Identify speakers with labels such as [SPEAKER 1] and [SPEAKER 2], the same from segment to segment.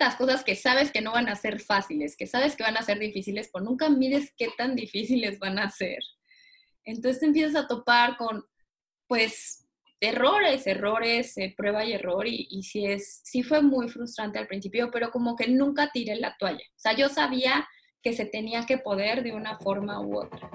[SPEAKER 1] estas cosas que sabes que no van a ser fáciles, que sabes que van a ser difíciles, pero nunca mides qué tan difíciles van a ser. Entonces te empiezas a topar con, pues, errores, errores, eh, prueba y error, y, y sí, es, sí fue muy frustrante al principio, pero como que nunca tiré la toalla. O sea, yo sabía que se tenía que poder de una forma u otra.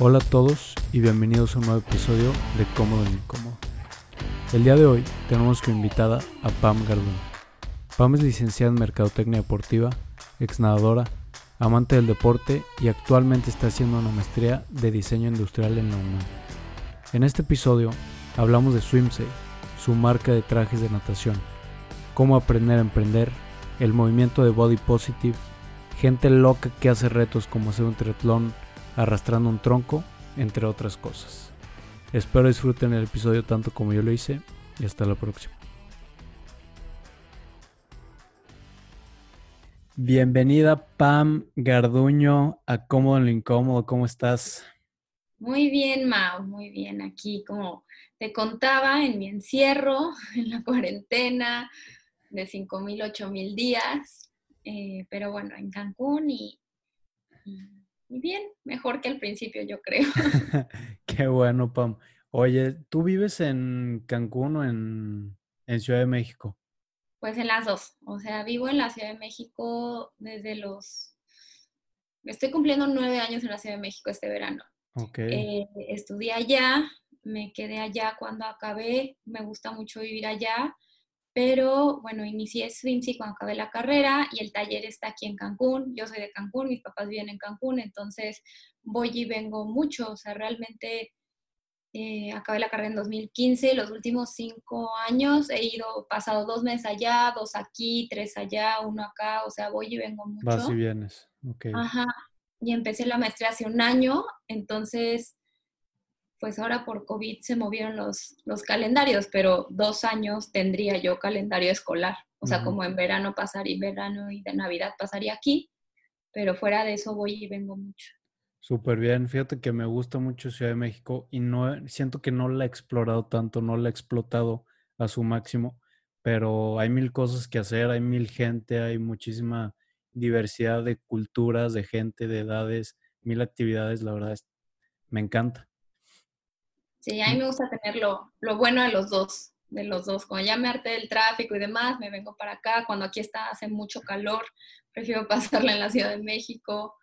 [SPEAKER 2] Hola a todos y bienvenidos a un nuevo episodio de Cómodo e Incómodo. El día de hoy tenemos como invitada a Pam Garduño. Pam es licenciada en Mercadotecnia Deportiva, ex nadadora, amante del deporte y actualmente está haciendo una maestría de diseño industrial en la UNAM. En este episodio hablamos de Swimsafe, su marca de trajes de natación, cómo aprender a emprender, el movimiento de Body Positive, gente loca que hace retos como hacer un triatlón arrastrando un tronco, entre otras cosas. Espero disfruten el episodio tanto como yo lo hice y hasta la próxima. Bienvenida Pam Garduño a Cómodo en lo Incómodo, ¿cómo estás?
[SPEAKER 1] Muy bien, Mao, muy bien. Aquí, como te contaba, en mi encierro, en la cuarentena de 5.000, 8.000 días, eh, pero bueno, en Cancún y bien, mejor que al principio, yo creo.
[SPEAKER 2] Qué bueno, Pam. Oye, ¿tú vives en Cancún o en, Ciudad de México?
[SPEAKER 1] Pues en las dos. O sea, vivo en la Ciudad de México desde los... Estoy cumpliendo nueve años en la Ciudad de México este verano.
[SPEAKER 2] Ok.
[SPEAKER 1] Eh, estudié allá, me quedé allá cuando acabé, me gusta mucho vivir allá pero bueno, inicié Swimsy cuando acabé la carrera y el taller está aquí en Cancún. Yo soy de Cancún, mis papás viven en Cancún, entonces voy y vengo mucho. O sea, realmente eh, acabé la carrera en 2015. Los últimos cinco años he ido, pasado dos meses allá, dos aquí, tres allá, uno acá. O sea, voy y vengo mucho.
[SPEAKER 2] Vas y vienes, ok.
[SPEAKER 1] Ajá. Y empecé la maestría hace un año, entonces pues ahora por COVID se movieron los, los calendarios, pero dos años tendría yo calendario escolar. O sea, como en verano pasaría, verano y de Navidad pasaría aquí, pero fuera de eso voy y vengo mucho.
[SPEAKER 2] Súper bien, fíjate que me gusta mucho Ciudad de México y no siento que no la he explorado tanto, no la he explotado a su máximo, pero hay mil cosas que hacer, hay mil gente, hay muchísima diversidad de culturas, de gente, de edades, mil actividades, la verdad, me encanta.
[SPEAKER 1] Sí, a mí me gusta tener lo, bueno de los dos, de los dos. Cuando ya me harté del tráfico y demás, me vengo para acá. Cuando aquí está, hace mucho calor, prefiero pasarla en la Ciudad de México.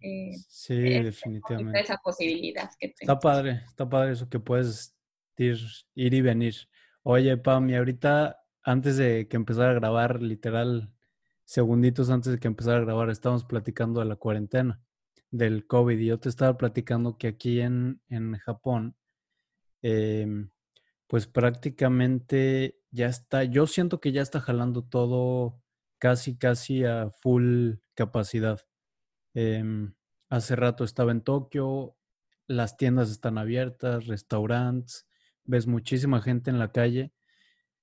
[SPEAKER 2] Eh, sí, definitivamente.
[SPEAKER 1] Esa posibilidad que
[SPEAKER 2] Está padre, está padre eso que puedes ir, ir y venir. Oye, Pam, y ahorita, antes de que empezara a grabar, literal, segunditos antes de que empezara a grabar, estábamos platicando de la cuarentena, del COVID, y yo te estaba platicando que aquí en, en Japón, Em, pues prácticamente ya está, yo siento que ya está jalando todo casi, casi a full capacidad. Em, hace rato estaba en Tokio, las tiendas están abiertas, restaurantes, ves muchísima gente en la calle,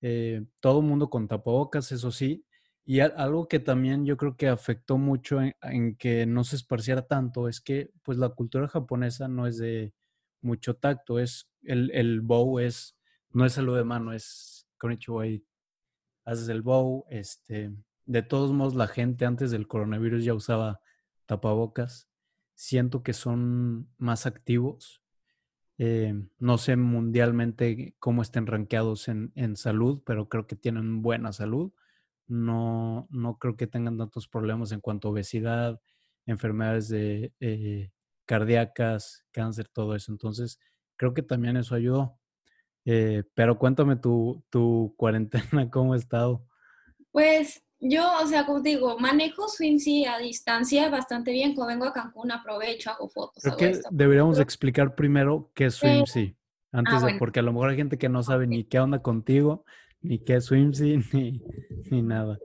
[SPEAKER 2] eh, todo el mundo con tapabocas, eso sí, y algo que también yo creo que afectó mucho en, en, que no se esparciera tanto es que pues la cultura japonesa no es de mucho tacto, es el, el bow es, no es salud de mano, es konnichiwa y haces el bow, este, de todos modos la gente antes del coronavirus ya usaba tapabocas, siento que son más activos, eh, no sé mundialmente cómo estén rankeados en, en, salud, pero creo que tienen buena salud. No, no creo que tengan tantos problemas en cuanto a obesidad, enfermedades de, eh, cardíacas, cáncer, todo eso. Entonces, creo que también eso ayudó. Eh, pero cuéntame tu, tu cuarentena, ¿cómo ha estado?
[SPEAKER 1] Pues yo, o sea, como digo, manejo Swimsy a distancia bastante bien. Cuando vengo a Cancún aprovecho, hago fotos.
[SPEAKER 2] Creo que deberíamos explicar primero qué es Swimsy. Antes ah, de, porque a lo mejor hay gente que no sabe ni qué onda contigo, ni qué es Swimsy, ni, ni nada.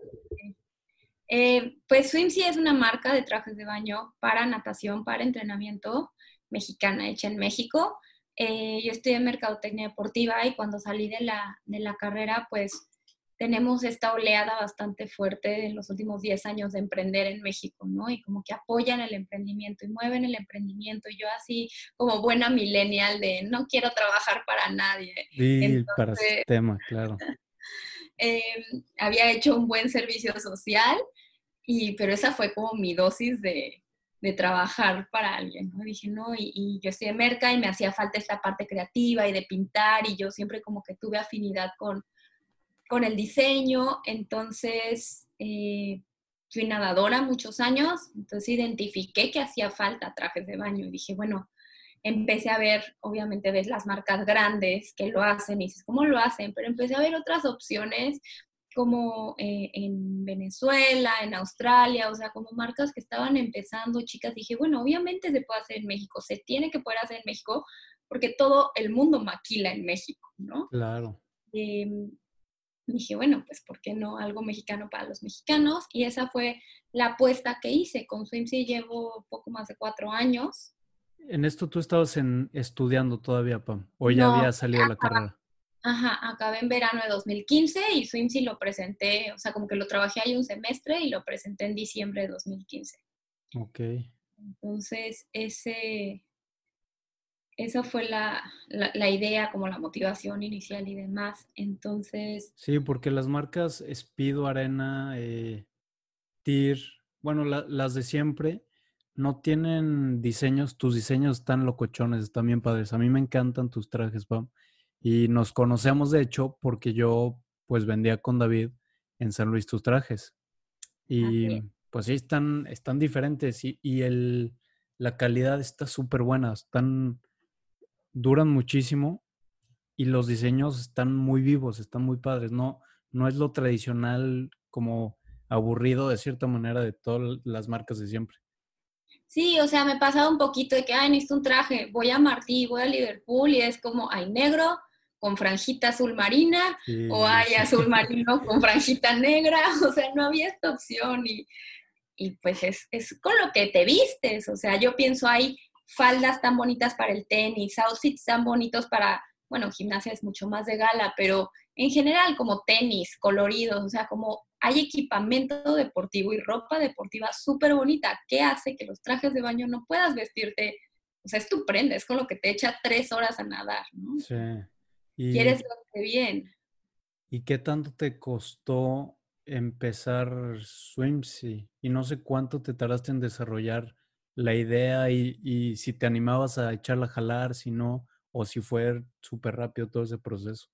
[SPEAKER 1] Eh, pues Swimsy es una marca de trajes de baño para natación, para entrenamiento mexicana, hecha en México. Eh, yo estudié Mercadotecnia Deportiva y cuando salí de la, de la carrera, pues tenemos esta oleada bastante fuerte en los últimos 10 años de emprender en México, ¿no? Y como que apoyan el emprendimiento y mueven el emprendimiento. Y yo así como buena millennial de no quiero trabajar para nadie.
[SPEAKER 2] Sí, para ese tema, claro.
[SPEAKER 1] Em, había hecho un buen servicio social, y, pero esa fue como mi dosis de, de trabajar para alguien. Dije, no, y, y, yo estoy de merca y me hacía falta esta parte creativa y de pintar y yo siempre como que tuve afinidad con, con el diseño, entonces eh, fui nadadora muchos años, entonces identifiqué que hacía falta trajes de baño y dije, bueno, empecé a ver, obviamente ves las marcas grandes que lo hacen y dices, ¿cómo lo hacen? Pero empecé a ver otras opciones como eh, en Venezuela, en Australia, o sea, como marcas que estaban empezando, chicas, dije, bueno, obviamente se puede hacer en México, se tiene que poder hacer en México, porque todo el mundo maquila en México, ¿no?
[SPEAKER 2] Claro.
[SPEAKER 1] Em, dije, bueno, pues ¿por qué no algo mexicano para los mexicanos? Y esa fue la apuesta que hice. Con Swimsy llevo poco más de cuatro años.
[SPEAKER 2] ¿En esto tú estabas en, estudiando todavía, Pam? ¿O ya había salido la carrera?
[SPEAKER 1] Ajá, acabé en verano de 2015 y Swimsy lo presenté, o sea, como que lo trabajé ahí un semestre y lo presenté en diciembre de 2015.
[SPEAKER 2] Ok.
[SPEAKER 1] Entonces, ese, esa fue la, idea, como la motivación inicial y demás. Entonces...
[SPEAKER 2] Sí, porque las marcas Speedo, Arena, eh, TIR, bueno, las de siempre, no tienen diseños, tus diseños están locochones, están bien padres. A mí me encantan tus trajes, Pam. Y nos conocemos, de hecho, porque yo pues vendía con David en San Luis tus trajes. Y pues sí, están, están diferentes y, y el, la calidad está súper buena, están duran muchísimo y los diseños están muy vivos, están muy padres. No, no es lo tradicional como aburrido de cierta manera de todas las marcas de siempre.
[SPEAKER 1] Sí, o sea, me pasado un poquito de que, ay, necesito un traje, voy a Martí, voy a Liverpool y es como, hay negro con franjita azul marina o hay azul marino con franjita negra, o sea, no había esta opción y, y pues es, es, con lo que te vistes, o sea, yo pienso, hay faldas tan bonitas para el tenis, outfits tan bonitos para, bueno, gimnasia es mucho más de gala, pero en general como tenis, coloridos, o sea, como hay equipamiento deportivo y ropa deportiva súper bonita. ¿Qué hace que los trajes de baño no puedas vestirte? O sea, es tu prenda, es con lo que te echa tres horas a nadar, ¿no?
[SPEAKER 2] Sí.
[SPEAKER 1] Y, Quieres verte bien.
[SPEAKER 2] ¿Y qué tanto te costó empezar Swimsy? Y no sé cuánto te tardaste en desarrollar la idea y, si te animabas a echarla a jalar, si no, o si fue súper rápido todo ese proceso.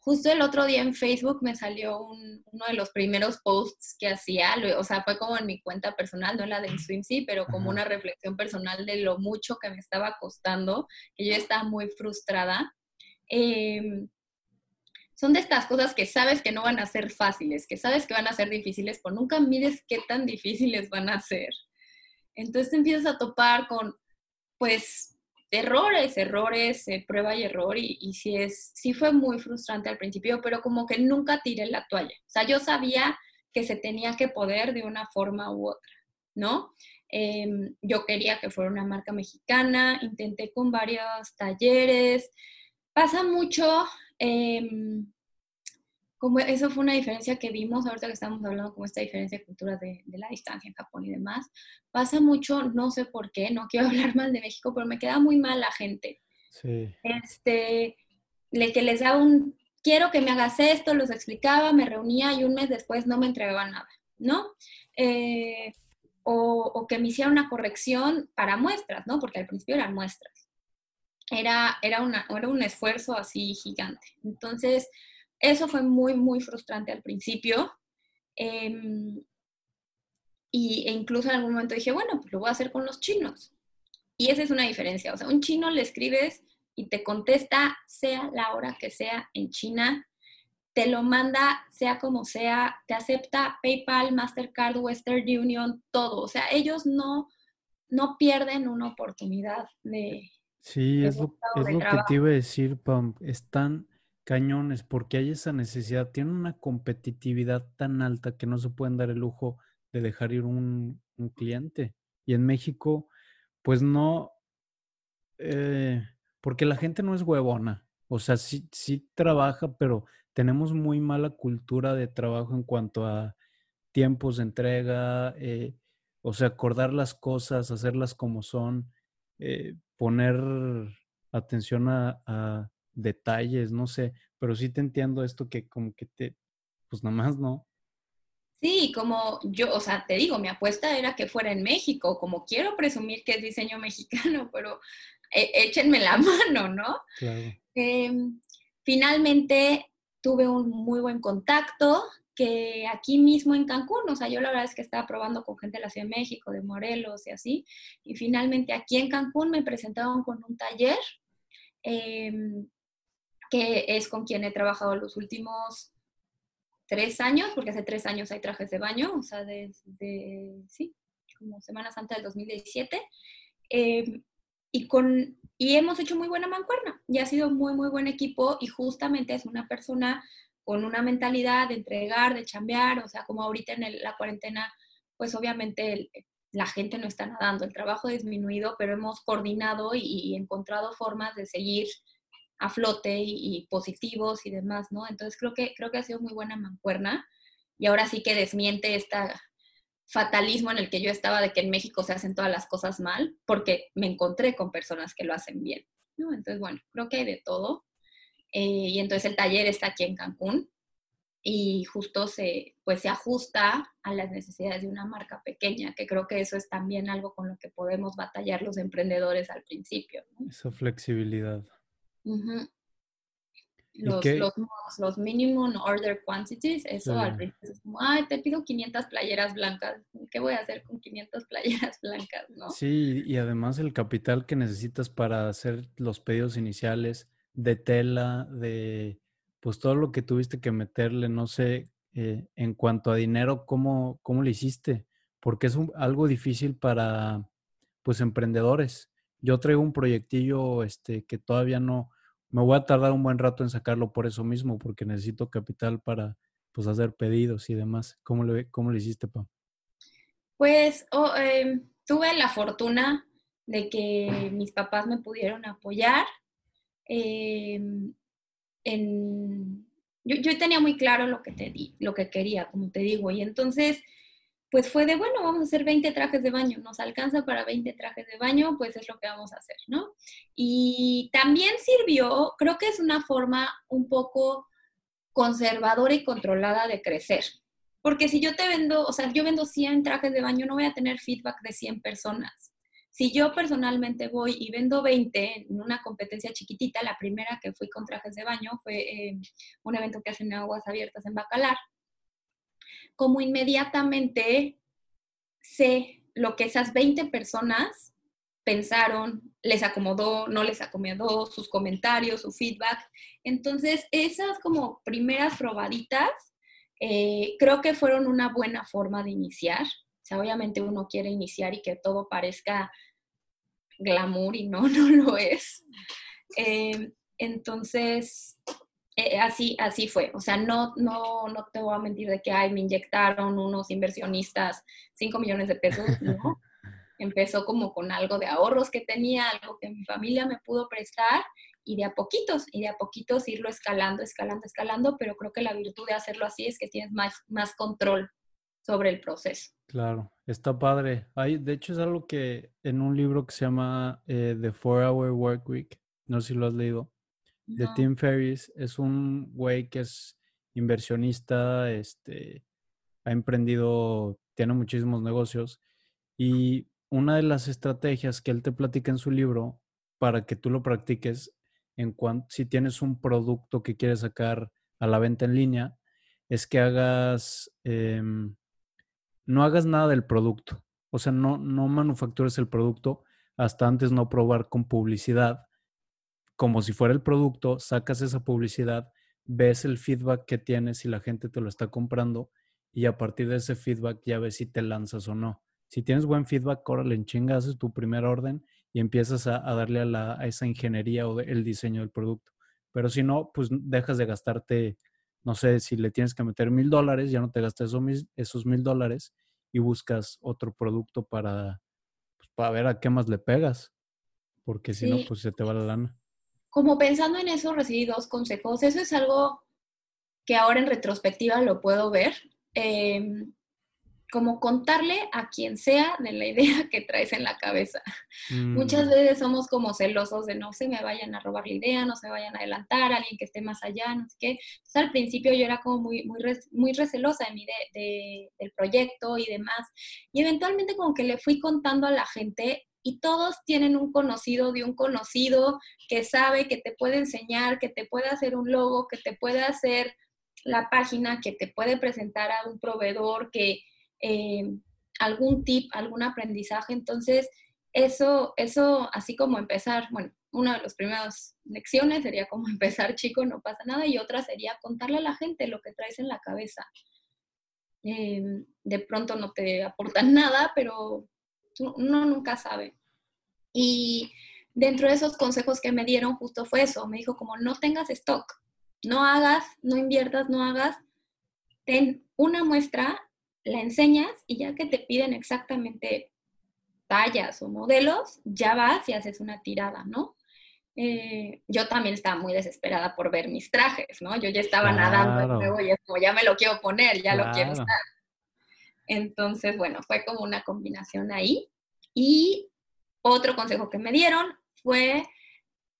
[SPEAKER 1] Justo el otro día en Facebook me salió uno de los primeros posts que hacía, o sea, fue como en mi cuenta personal, no en la de Swimsy, pero como una reflexión personal de lo mucho que me estaba costando, que yo estaba muy frustrada. Em, son de estas cosas que sabes que no van a ser fáciles, que sabes que van a ser difíciles, pero nunca mides qué tan difíciles van a ser. Entonces te empiezas a topar con, pues, errores, errores, eh, prueba y error, y, y, sí, es, sí fue muy frustrante al principio, pero como que nunca tiré la toalla. O sea, yo sabía que se tenía que poder de una forma u otra, ¿no? Em, yo quería que fuera una marca mexicana, intenté con varios talleres. Pasa mucho, em, como eso fue una diferencia que vimos ahorita que estamos hablando como esta diferencia de cultura de, la distancia en Japón y demás. Pasa mucho, no sé por qué, no quiero hablar mal de México, pero me queda muy mal la gente.
[SPEAKER 2] Sí.
[SPEAKER 1] Este, le, que les daba un, quiero que me hagas esto, los explicaba, me reunía y un mes después no me entregaban nada, ¿no? Eh, o, o, que me hiciera una corrección para muestras, ¿no? Porque al principio eran muestras. Era, era, una, era un esfuerzo así gigante. Entonces, eso fue muy, muy frustrante al principio. Em, y, e incluso en algún momento dije, bueno, pues lo voy a hacer con los chinos. Y esa es una diferencia. O sea, un chino le escribes y te contesta, sea la hora que sea en China, te lo manda, sea como sea, te acepta PayPal, Mastercard, Western Union, todo. O sea, ellos no, no pierden una oportunidad de...
[SPEAKER 2] Sí, es lo, es lo que te iba a decir, Pam. Están cañones porque hay esa necesidad, tienen una competitividad tan alta que no se pueden dar el lujo de dejar ir un, un cliente. Y en México, pues no, eh, porque la gente no es huevona. O sea, sí, sí trabaja, pero tenemos muy mala cultura de trabajo en cuanto a tiempos de entrega, eh, o sea, acordar las cosas, hacerlas como son, eh, poner atención a, detalles, no sé, pero sí te entiendo esto que como que te, pues nada más no.
[SPEAKER 1] Sí, como yo, o sea, te digo, mi apuesta era que fuera en México, como quiero presumir que es diseño mexicano, pero e, échenme la mano, ¿no? Claro. Em, finalmente tuve un muy buen contacto que aquí mismo en Cancún, o sea, yo la verdad es que estaba probando con gente de la Ciudad de México, de Morelos y así, y finalmente aquí en Cancún me presentaron con un taller em, que es con quien he trabajado los últimos tres años, porque hace tres años hay trajes de baño, o sea, desde, sí, como Semana Santa del 2017. Eh, y, con, y hemos hecho muy buena mancuerna y ha sido muy, muy buen equipo y justamente es una persona con una mentalidad de entregar, de chambear, o sea, como ahorita en la cuarentena, pues obviamente la gente no está nadando, el trabajo ha disminuido, pero hemos coordinado y, encontrado formas de seguir a flote y, y, positivos y demás, ¿no? Entonces creo que, creo que ha sido muy buena mancuerna y ahora sí que desmiente esta fatalismo en el que yo estaba de que en México se hacen todas las cosas mal, porque me encontré con personas que lo hacen bien. ¿no? Entonces, bueno, creo que hay de todo. Eh, y entonces el taller está aquí en Cancún y justo se, pues se ajusta a las necesidades de una marca pequeña, que creo que eso es también algo con lo que podemos batallar los emprendedores al principio.
[SPEAKER 2] Esa flexibilidad
[SPEAKER 1] los, los, los, minimum order quantities, eso al principio es como, ay, te pido 500 playeras blancas, ¿qué voy a hacer con 500 playeras blancas? ¿no?
[SPEAKER 2] Sí, y además el capital que necesitas para hacer los pedidos iniciales de tela, de pues todo lo que tuviste que meterle, no sé, eh, en cuanto a dinero, ¿cómo, cómo lo hiciste? Porque es algo difícil para, pues, emprendedores. Yo traigo un proyectillo este, que todavía no, me voy a tardar un buen rato en sacarlo por eso mismo, porque necesito capital para pues hacer pedidos y demás. ¿Cómo le, cómo le hiciste, Pam?
[SPEAKER 1] Pues oh, em, tuve la fortuna de que mis papás me pudieron apoyar. Em, yo, yo, tenía muy claro lo que, te di, lo que quería, como te digo, y entonces pues fue de, bueno, vamos a hacer 20 trajes de baño, nos alcanza para 20 trajes de baño, pues es lo que vamos a hacer, ¿no? Y también sirvió, creo que es una forma un poco conservadora y controlada de crecer. Porque si yo te vendo, o sea, yo vendo 100 trajes de baño, no voy a tener feedback de 100 personas. Si yo personalmente voy y vendo 20 en una competencia chiquitita, la primera que fui con trajes de baño fue eh, un evento que hacen aguas abiertas en Bacalar, como inmediatamente sé lo que esas 20 personas pensaron, les acomodó, no les acomodó, sus comentarios, su feedback. Entonces, esas como primeras probaditas, eh, creo que fueron una buena forma de iniciar. O sea, obviamente uno quiere iniciar y que todo parezca glamour y no, no lo es. Eh, entonces, eh, así, así fue. O sea, no, no, no te voy a mentir de que ay, me inyectaron unos inversionistas 5 millones de pesos, no. Empezó como con algo de ahorros que tenía, algo que mi familia me pudo prestar y de a poquitos, y de a poquitos irlo escalando, escalando, escalando, pero creo que la virtud de hacerlo así es que tienes más, más control sobre el proceso.
[SPEAKER 2] Claro, está padre. Hay, de hecho, es algo que en un libro que se llama eh, The Four Hour Work Week, no sé si lo has leído, de Tim Ferriss. Es un güey que es inversionista, este, ha emprendido, tiene muchísimos negocios y una de las estrategias que él te platica en su libro para que tú lo practiques en cuanto si tienes un producto que quieres sacar a la venta en línea es que hagas em, no hagas nada del producto o sea no no manufactures el producto hasta antes no probar con publicidad como si fuera el producto, sacas esa publicidad, ves el feedback que tienes si la gente te lo está comprando y a partir de ese feedback ya ves si te lanzas o no. Si tienes buen feedback, órale, en chinga, haces tu primer orden y empiezas a, darle a, esa ingeniería o el diseño del producto. Pero si no, pues dejas de gastarte, no sé, si le tienes que meter mil dólares, ya no te gastas esos, mil dólares y buscas otro producto para, pues, para ver a qué más le pegas, porque si no, pues se te va la lana.
[SPEAKER 1] Como pensando en eso, recibí dos consejos. Eso es algo que ahora en retrospectiva lo puedo ver. Em, como contarle a quien sea de la idea que traes en la cabeza. Muchas mm. veces somos como celosos de no se me vayan a robar la idea, no se vayan a adelantar, alguien que esté más allá, no sé qué. Entonces al principio yo era como muy, muy, muy recelosa de mi de, del proyecto y demás. Y eventualmente como que le fui contando a la gente y todos tienen un conocido de un conocido que sabe que te puede enseñar, que te puede hacer un logo, que te puede hacer la página, que te puede presentar a un proveedor, que eh, algún tip, algún aprendizaje. Entonces, eso, eso, así como empezar, bueno, una de las primeras lecciones sería como empezar chico, no pasa nada, y otra sería contarle a la gente lo que traes en la cabeza. Eh, de pronto no te aportan nada, pero uno nunca sabe. Y dentro de esos consejos que me dieron justo fue eso, me dijo como no tengas stock, no hagas, no inviertas, no hagas, ten una muestra la enseñas y ya que te piden exactamente tallas o modelos, ya vas y haces una tirada, ¿no? Eh, yo también estaba muy desesperada por ver mis trajes, ¿no? Yo ya estaba nadando y es como, ya me lo quiero poner, ya lo quiero estar. Entonces, bueno, fue como una combinación ahí. Y otro consejo que me dieron fue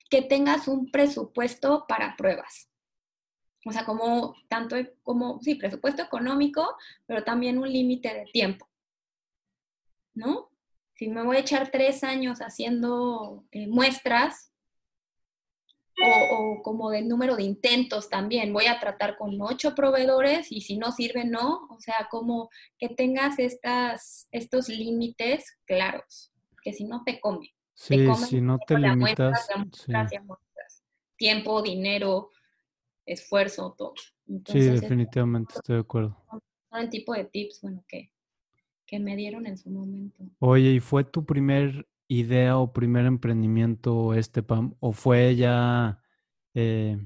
[SPEAKER 1] que tengas un presupuesto para pruebas. O sea, como tanto como, sí, presupuesto económico, pero también un límite de tiempo. ¿No? Si me voy a echar tres años haciendo eh, muestras, o, como del número de intentos también, voy a tratar con ocho proveedores y si no sirve, no. O sea, como que tengas estas, estos límites claros, que si no te come.
[SPEAKER 2] Sí, si no te limitas.
[SPEAKER 1] Tiempo, dinero, esfuerzo, todo.
[SPEAKER 2] sí, definitivamente, estoy de acuerdo.
[SPEAKER 1] Todo el tipo de tips, bueno, que, que me dieron en su momento.
[SPEAKER 2] Oye, ¿y fue tu primer idea o primer emprendimiento este, Pam? ¿O fue ya, eh,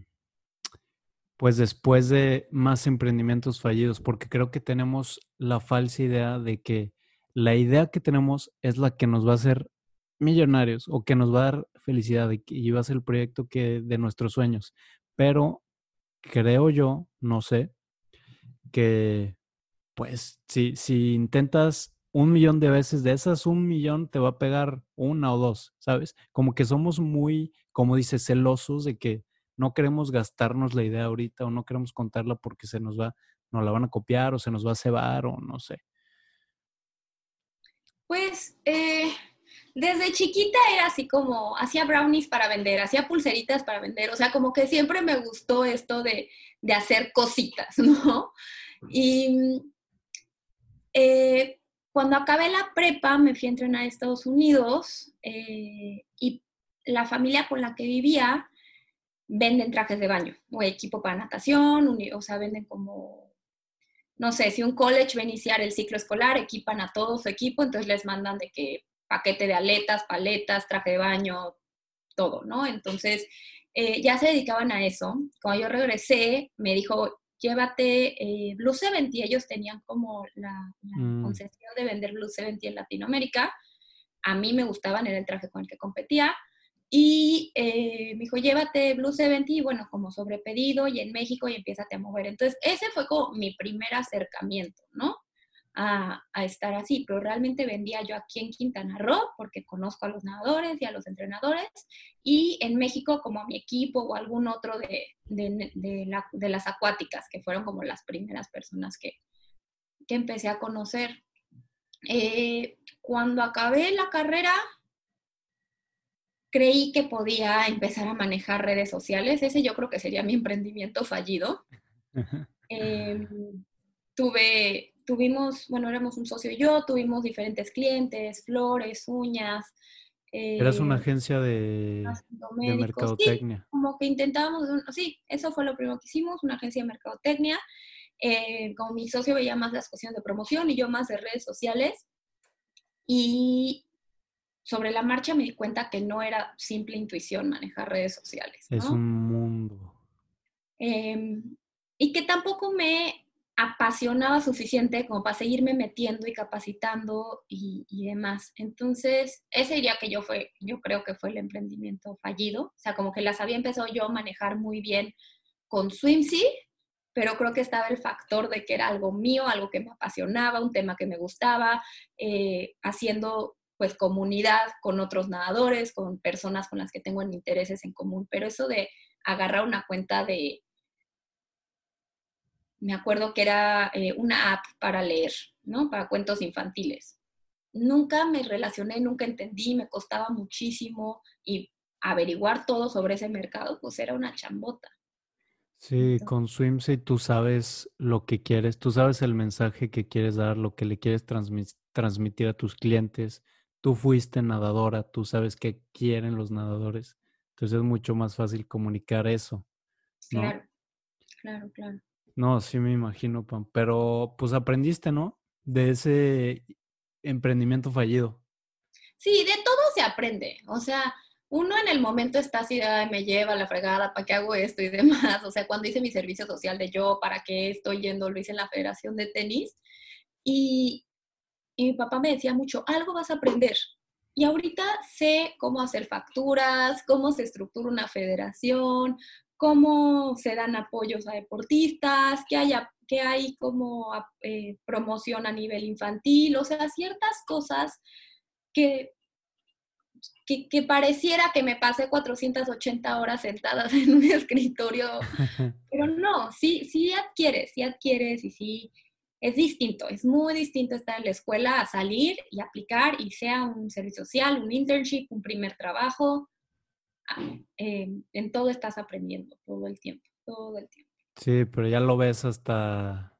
[SPEAKER 2] pues después de más emprendimientos fallidos? Porque creo que tenemos la falsa idea de que la idea que tenemos es la que nos va a hacer millonarios o que nos va a dar felicidad y va a ser el proyecto que de nuestros sueños. Pero creo yo, no sé, que pues si, si intentas un millón de veces, de esas un millón te va a pegar una o dos, ¿sabes? Como que somos muy, como dices, celosos de que no queremos gastarnos la idea ahorita o no queremos contarla porque se nos va, nos la van a copiar o se nos va a cebar o no sé.
[SPEAKER 1] Pues eh, desde chiquita era así como, hacía brownies para vender, hacía pulseritas para vender, o sea, como que siempre me gustó esto de, hacer cositas, ¿no? Y eh, cuando acabé la prepa me fui a entrenar a Estados Unidos eh, y la familia con la que vivía venden trajes de baño o equipo para natación, o sea, venden como, no sé, si un college va a iniciar el ciclo escolar, equipan a todo su equipo, entonces les mandan de que paquete de aletas, paletas, traje de baño, todo, ¿no? Entonces, eh, ya se dedicaban a eso. Cuando yo regresé, me dijo, llévate eh, Blue 70 y ellos tenían como la, mm. concesión de vender Blue 70 en Latinoamérica. A mí me gustaban, era el traje con el que competía. Y eh, me dijo, llévate Blue 70 y bueno, como sobrepedido y en México y empiezas a mover. Entonces, ese fue como mi primer acercamiento, ¿no? A, estar así, pero realmente vendía yo aquí en Quintana Roo porque conozco a los nadadores y a los entrenadores y en México como a mi equipo o algún otro de, de, las acuáticas, que fueron como las primeras personas que, que empecé a conocer. Eh, cuando acabé la carrera, creí que podía empezar a manejar redes sociales. Ese yo creo que sería mi emprendimiento fallido. Em, tuve tuvimos, bueno, éramos un socio y yo, tuvimos diferentes clientes, flores, uñas.
[SPEAKER 2] Eras una eh, agencia de, de mercadotecnia.
[SPEAKER 1] como que intentábamos, sí, eso fue lo primero que hicimos, una agencia de mercadotecnia. Eh, como mi socio veía más las cuestiones de promoción y yo más de redes sociales. Y sobre la marcha me di cuenta que no era simple intuición manejar redes sociales.
[SPEAKER 2] Es un mundo.
[SPEAKER 1] Em, y que tampoco me apasionaba suficiente como para seguirme metiendo y capacitando y, demás. Entonces, ese diría que yo fue, yo creo que fue el emprendimiento fallido. O sea, como que las había empezado yo a manejar muy bien con Swimsy, pero creo que estaba el factor de que era algo mío, algo que me apasionaba, un tema que me gustaba, eh, haciendo pues comunidad con otros nadadores, con personas con las que tengo intereses en común, pero eso de agarrar una cuenta de, me acuerdo que era eh, una app para leer, ¿no? Para cuentos infantiles. Nunca me relacioné, nunca entendí, me costaba muchísimo y averiguar todo sobre ese mercado, pues era una chambota.
[SPEAKER 2] Sí, con Swimsy tú sabes lo que quieres, tú sabes el mensaje que quieres dar, lo que le quieres transmitir a tus clientes. Tú fuiste nadadora, tú sabes qué quieren los nadadores. Entonces es mucho más fácil comunicar eso.
[SPEAKER 1] Claro, claro, claro.
[SPEAKER 2] No, sí me imagino, Pam. Pero pues aprendiste, ¿no? De ese emprendimiento fallido.
[SPEAKER 1] Sí, de todo se aprende. O sea, uno en el momento está así, me lleva la fregada, ¿para qué hago esto y demás? O sea, cuando hice mi servicio social de yo, ¿para qué estoy yendo? Lo hice en la Federación de Tenis. Y, y mi papá me decía mucho, algo vas a aprender. Y ahorita sé cómo hacer facturas, cómo se estructura una federación, cómo se dan apoyos a deportistas, qué hay, qué hay como eh, promoción a nivel infantil, o sea, ciertas cosas que, que, pareciera que me pasé 480 horas sentadas en un escritorio, pero no, sí, sí adquieres, sí adquieres y sí es distinto, es muy distinto estar en la escuela a salir y aplicar y sea un servicio social, un internship, un primer trabajo, eh, en todo estás aprendiendo todo el tiempo, todo el tiempo.
[SPEAKER 2] Sí, pero ya lo ves hasta,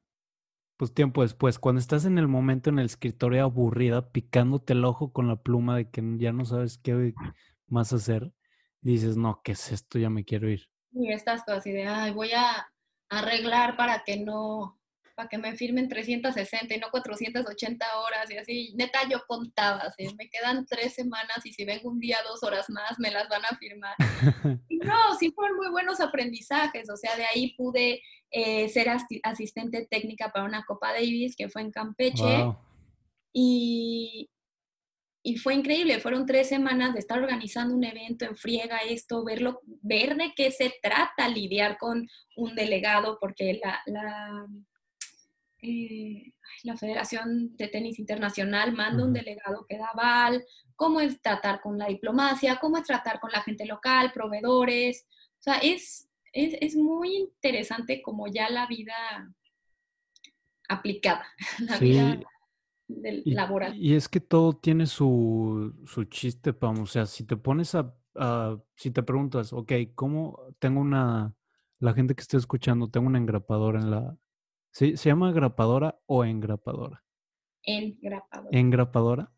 [SPEAKER 2] pues tiempo después, cuando estás en el momento en el escritorio aburrida, picándote el ojo con la pluma de que ya no sabes qué más hacer, dices, no, ¿qué es esto? Ya me quiero ir.
[SPEAKER 1] Y estas cosas y de, ay, voy a arreglar para que no, que me firmen 360 y no 480 horas y así. Neta, yo contaba, así, me quedan tres semanas y si vengo un día, dos horas más, me las van a firmar. Y no, sí fueron muy buenos aprendizajes, o sea, de ahí pude eh, ser asistente técnica para una Copa Davis que fue en Campeche. Y, y fue increíble, fueron tres semanas de estar organizando un evento en friega, esto, verlo, ver de qué se trata lidiar con un delegado, porque la, la, eh, la Federación de Tenis Internacional manda un delegado que da aval, cómo es tratar con la diplomacia, cómo es tratar con la gente local, proveedores. O sea, es, es, muy interesante como ya la vida aplicada, la vida del laboral.
[SPEAKER 2] Y es que todo tiene su, su chiste, Pam. O sea, si te pones a, a, si te preguntas, ok, ¿cómo tengo una, la gente que esté escuchando, tengo una engrapadora en la, ¿Se llama grapadora o engrapadora?
[SPEAKER 1] Engrapadora.
[SPEAKER 2] Engrapadora.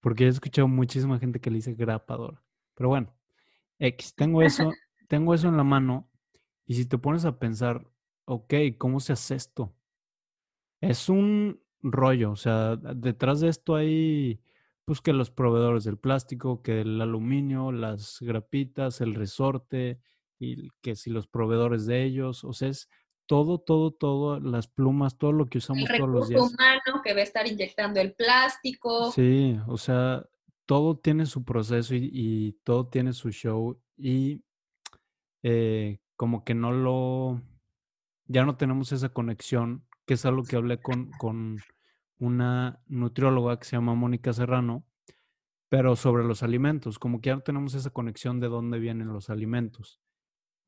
[SPEAKER 2] Porque he escuchado muchísima gente que le dice grapadora. Pero bueno, X, tengo eso, tengo eso en la mano. Y si te pones a pensar, ok, ¿cómo se hace esto? Es un rollo. O sea, detrás de esto hay, pues que los proveedores del plástico, que el aluminio, las grapitas, el resorte, y que si los proveedores de ellos. O sea, es todo, todo, todo, las plumas, todo lo que usamos todos los días.
[SPEAKER 1] El humano que va a estar inyectando el plástico.
[SPEAKER 2] Sí, o sea, todo tiene su proceso y, todo tiene su show y eh, como que no lo, ya no tenemos esa conexión, que es algo que hablé con, con una nutrióloga que se llama Mónica Serrano, pero sobre los alimentos, como que ya no tenemos esa conexión de dónde vienen los alimentos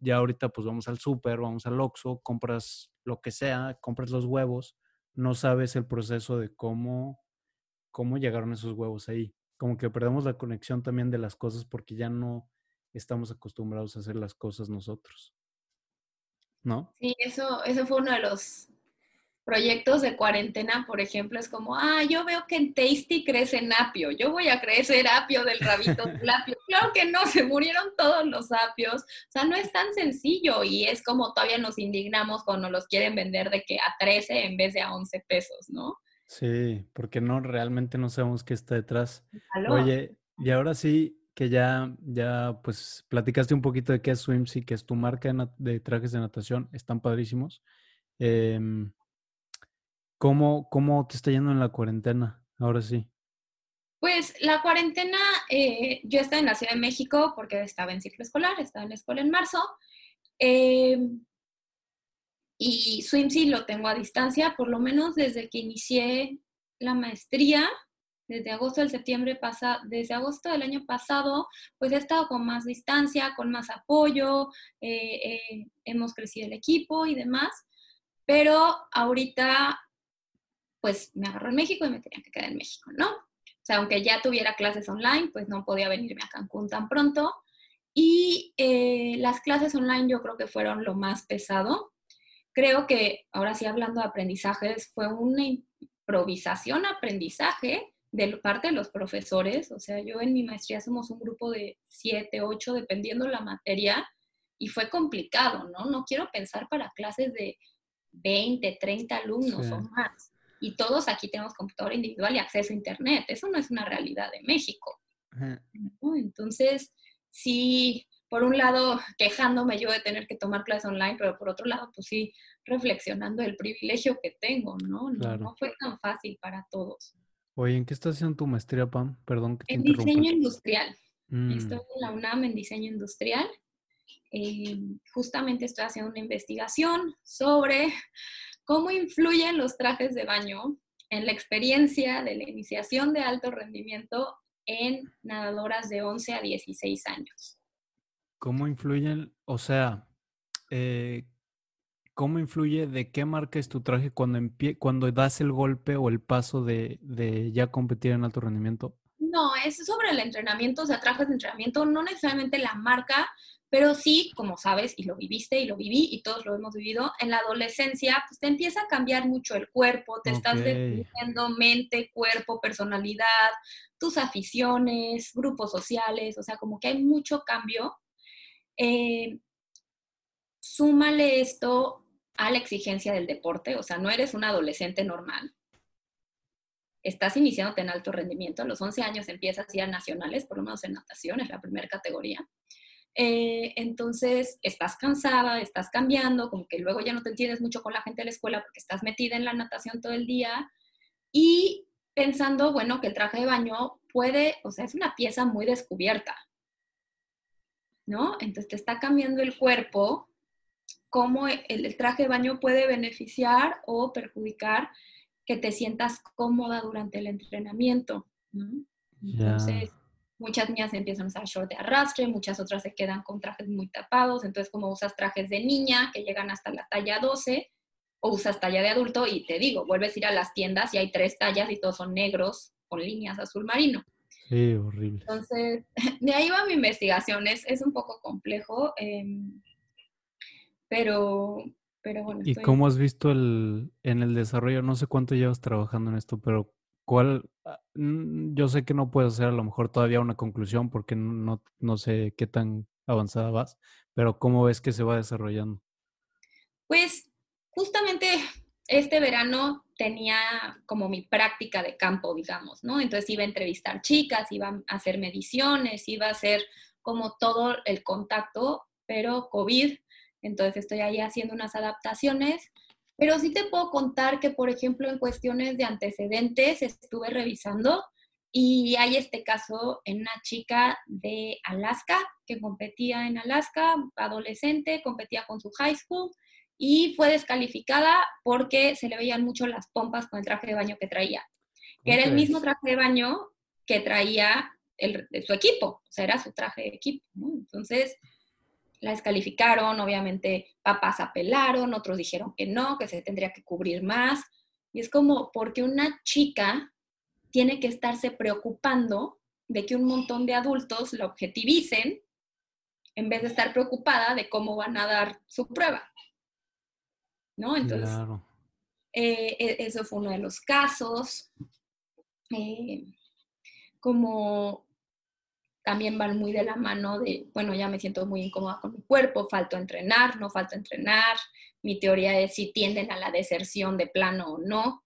[SPEAKER 2] ya ahorita pues vamos al súper, vamos al Oxxo, compras lo que sea, compras los huevos, no sabes el proceso de cómo, cómo llegaron esos huevos ahí. Como que perdemos la conexión también de las cosas porque ya no estamos acostumbrados a hacer las cosas nosotros. ¿No?
[SPEAKER 1] Sí, eso, eso fue uno de los proyectos de cuarentena, por ejemplo, es como, ah, yo veo que en Tasty crece apio, yo voy a crecer apio del rabito del apio. Claro que no, se murieron todos los apios. O sea, no es tan sencillo y es como todavía nos indignamos cuando los quieren vender de que a 13 en vez de a 11 pesos, ¿no?
[SPEAKER 2] Sí, porque no, realmente no sabemos qué está detrás. Oye, Y ahora sí que ya, ya pues platicaste un poquito de qué es Swimsy, que es tu marca de, trajes de natación, están padrísimos. Em, ¿cómo, ¿Cómo te está yendo en la cuarentena? Ahora sí.
[SPEAKER 1] Pues la cuarentena, eh, yo estaba en la Ciudad de México porque estaba en ciclo escolar, estaba en la escuela en marzo. Em, y Swimsy lo tengo a distancia, por lo menos desde que inicié la maestría, desde agosto del septiembre pasado, desde agosto del año pasado, pues he estado con más distancia, con más apoyo, eh, eh, hemos crecido el equipo y demás, pero ahorita pues me agarró en México y me tenía que quedar en México, ¿no? O sea, aunque ya tuviera clases online, pues no podía venirme a Cancún tan pronto. Y eh, las clases online yo creo que fueron lo más pesado. Creo que, ahora sí hablando de aprendizajes, fue una improvisación aprendizaje de parte de los profesores, o sea, yo en mi maestría somos un grupo de siete, ocho, dependiendo la materia, y fue complicado, ¿no? No quiero pensar para clases de 20, 30 alumnos o más. Y todos aquí tenemos computadora individual y acceso a Internet. Eso no es una realidad de México. Entonces, sí, por un lado, quejándome yo de tener que tomar clases online, pero por otro lado, pues sí, reflexionando el privilegio que tengo, ¿no? No, no fue tan fácil para todos.
[SPEAKER 2] Oye, ¿en qué estás haciendo tu maestría, Pam? Perdón que te
[SPEAKER 1] En diseño industrial. Mm. Estoy en la UNAM en diseño industrial. Eh, justamente estoy haciendo una investigación sobre cómo influyen los trajes de baño en la experiencia de la iniciación de alto rendimiento en nadadoras de 11 a 16 años.
[SPEAKER 2] ¿Cómo influyen? O sea, eh, ¿Cómo influye de qué marca es tu traje cuando, cuando das el golpe o el paso de, ya competir en alto rendimiento?
[SPEAKER 1] No, es sobre el entrenamiento, o sea, trajes de entrenamiento, no necesariamente la marca, pero sí, como sabes, y lo viviste y lo viví y todos lo hemos vivido, en la adolescencia, pues te empieza a cambiar mucho el cuerpo, te estás definiendo mente, cuerpo, personalidad, tus aficiones, grupos sociales, o sea, como que hay mucho cambio. Eh, súmale esto a la exigencia del deporte, o sea, no eres un adolescente normal. Estás iniciándote en alto rendimiento, a los 11 años empiezas a ir a nacionales, por lo menos en natación, es la primera categoría. Eh, entonces, estás cansada, estás cambiando, como que luego ya no te entiendes mucho con la gente de la escuela porque estás metida en la natación todo el día y pensando, bueno, que el traje de baño puede, o sea, es una pieza muy descubierta, ¿no? Entonces te está cambiando el cuerpo cómo el, traje de baño puede beneficiar o perjudicar que te sientas cómoda durante el entrenamiento. Entonces, muchas niñas empiezan a usar short de arrastre, muchas otras se quedan con trajes muy tapados, entonces como usas trajes de niña que llegan hasta la talla 12 o usas talla de adulto y te digo, vuelves a ir a las tiendas y hay tres tallas y todos son negros con líneas azul marino.
[SPEAKER 2] Sí, horrible.
[SPEAKER 1] Entonces, de ahí va mi investigación, es, es un poco complejo. Em, pero, pero bueno.
[SPEAKER 2] ¿Y cómo has visto el, en el desarrollo? No sé cuánto llevas trabajando en esto, pero ¿cuál? Ah, yo sé que no puedes hacer a lo mejor todavía una conclusión porque no, no sé qué tan avanzada vas, pero ¿cómo ves que se va desarrollando?
[SPEAKER 1] Pues justamente este verano tenía como mi práctica de campo, digamos, ¿no? Entonces iba a entrevistar chicas, iba a hacer mediciones, iba a hacer como todo el contacto, pero COVID entonces estoy ahí haciendo unas adaptaciones, pero sí te puedo contar que, por ejemplo, en cuestiones de antecedentes estuve revisando y hay este caso en una chica de Alaska que competía en Alaska, adolescente, competía con su high school y fue descalificada porque se le veían mucho las pompas con el traje de baño que traía, que era el mismo traje de baño que traía el, su equipo, o sea, era su traje de equipo. Entonces, la descalificaron, obviamente papás apelaron, otros dijeron que no, que se tendría que cubrir más. Y es como porque una chica tiene que estarse preocupando de que un montón de adultos la objetivicen en vez de estar preocupada de cómo van a dar su prueba. ¿No? Entonces, eh, e, eso fue uno de los casos. Eh, como también van muy de la mano de, bueno, ya me siento muy incómoda con mi cuerpo, falto entrenar, no falta entrenar. Mi teoría es si tienden a la deserción de plano o no.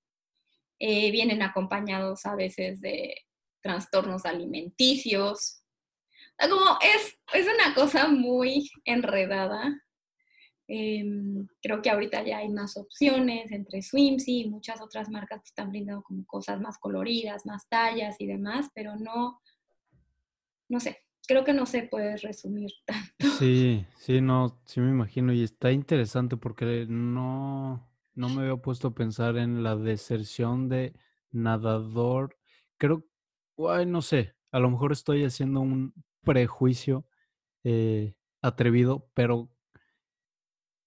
[SPEAKER 1] Eh, vienen acompañados a veces de trastornos alimenticios. Como es, es una cosa muy enredada. Em, creo que ahorita ya hay más opciones entre Swimsy y muchas otras marcas que están brindando como cosas más coloridas, más tallas y demás, pero no, no sé, creo que no se puede resumir tanto.
[SPEAKER 2] Sí, sí, no, sí me imagino y está interesante porque no, no me había puesto a pensar en la deserción de nadador. Creo, ay, no sé, a lo mejor estoy haciendo un prejuicio eh, atrevido, pero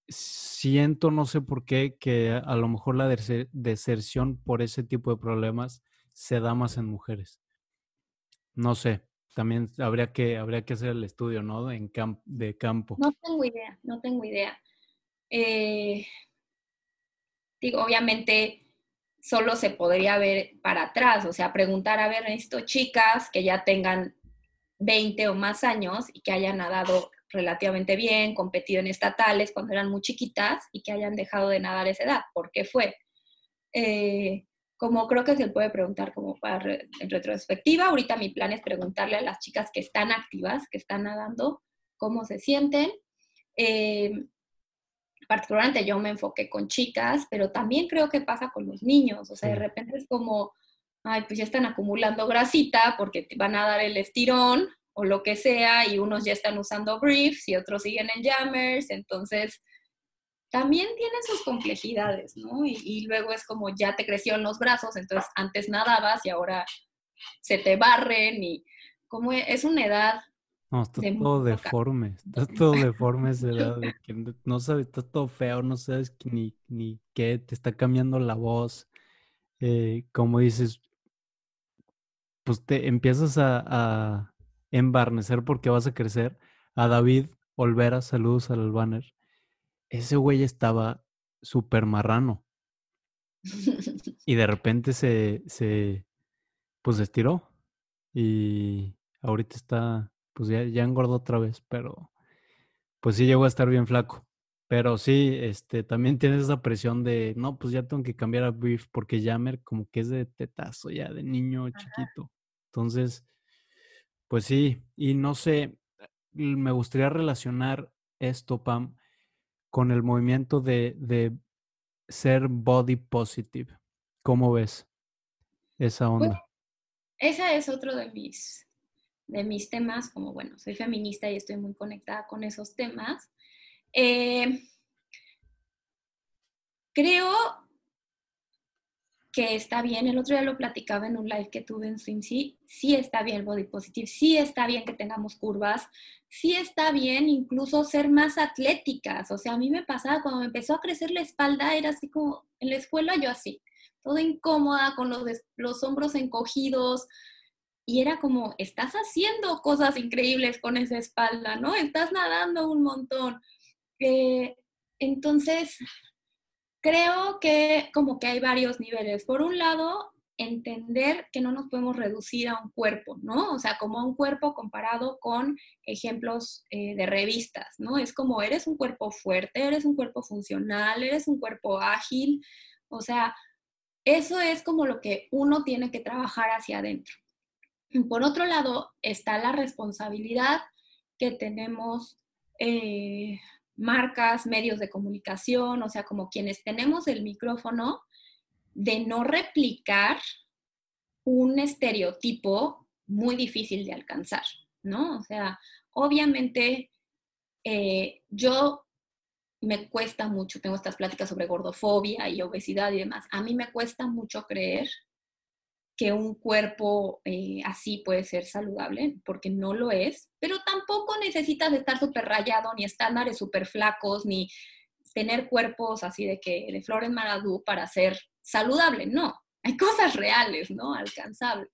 [SPEAKER 2] siento, no sé por qué, que a lo mejor la deserción por ese tipo de problemas se da más en mujeres. No sé, también habría que, habría que hacer el estudio, ¿no? En de campo.
[SPEAKER 1] No tengo idea, no tengo idea. Eh, digo, obviamente solo se podría ver para atrás, o sea, preguntar, a ver, esto chicas que ya tengan 20 o más años y que hayan nadado relativamente bien, competido en estatales cuando eran muy chiquitas y que hayan dejado de nadar a esa edad. ¿Por qué fue? Eh, como creo que se puede preguntar como para en retrospectiva, ahorita mi plan es preguntarle a las chicas que están activas, que están nadando, cómo se sienten. Eh, particularmente yo me enfoqué con chicas, pero también creo que pasa con los niños, o sea, de repente es como, ay, pues ya están acumulando grasita porque te van a dar el estirón o lo que sea, y unos ya están usando briefs y otros siguen en jammers, entonces también tienen sus complejidades, ¿no? Y, luego es como ya te crecieron los brazos, entonces antes nadabas y ahora se te barren y como es una edad
[SPEAKER 2] no, está todo deforme, está todo deforme esa edad de que no sabes, está todo feo, no sabes ni, ni qué, te está cambiando la voz. Eh, como dices, pues te empiezas a, a, embarnecer porque vas a crecer. A David Olvera, saludos al banner. Ese güey estaba súper marrano. Y de repente se, se, pues estiró. Y ahorita está pues ya, ya engordó otra vez, pero pues sí llegó a estar bien flaco. Pero sí, este, también tienes esa presión de, no, pues ya tengo que cambiar a Beef porque Jammer como que es de tetazo ya, de niño chiquito. Entonces, pues sí, y no sé, me gustaría relacionar esto, Pam, con el movimiento de, de ser body positive. ¿Cómo ves esa
[SPEAKER 1] pues,
[SPEAKER 2] onda?
[SPEAKER 1] esa es otro de mis de mis temas, como bueno, soy feminista y estoy muy conectada con esos temas. Eh, creo que está bien, el otro día lo platicaba en un live que tuve en Swimsy, sí está bien el body positive, sí está bien que tengamos curvas, sí está bien incluso ser más atléticas, o sea, a mí me pasaba cuando me empezó a crecer la espalda, era así como en la escuela yo así, toda incómoda, con los, los hombros encogidos, y era como, estás haciendo cosas increíbles con esa espalda, ¿no? Estás nadando un montón. Eh, entonces, creo que como que hay varios niveles. Por un lado, entender que no nos podemos reducir a un cuerpo, ¿no? O sea, como a un cuerpo comparado con ejemplos eh, de revistas, ¿no? Es como, eres un cuerpo fuerte, eres un cuerpo funcional, eres un cuerpo ágil, o sea, eso es como lo que uno tiene que trabajar hacia adentro. Por otro lado, está la responsabilidad que tenemos eh, marcas, medios de comunicación, o sea, como quienes tenemos el micrófono, de no replicar un estereotipo muy difícil de alcanzar, ¿no? O sea, obviamente eh, yo me cuesta mucho, tengo estas pláticas sobre gordofobia y obesidad y demás, a mí me cuesta mucho creer que un cuerpo eh, así puede ser saludable, porque no lo es, pero tampoco necesitas estar súper rayado, ni estándares súper flacos, ni tener cuerpos así de que de Flores Maradú para ser saludable, no, hay cosas reales, ¿no? Alcanzables.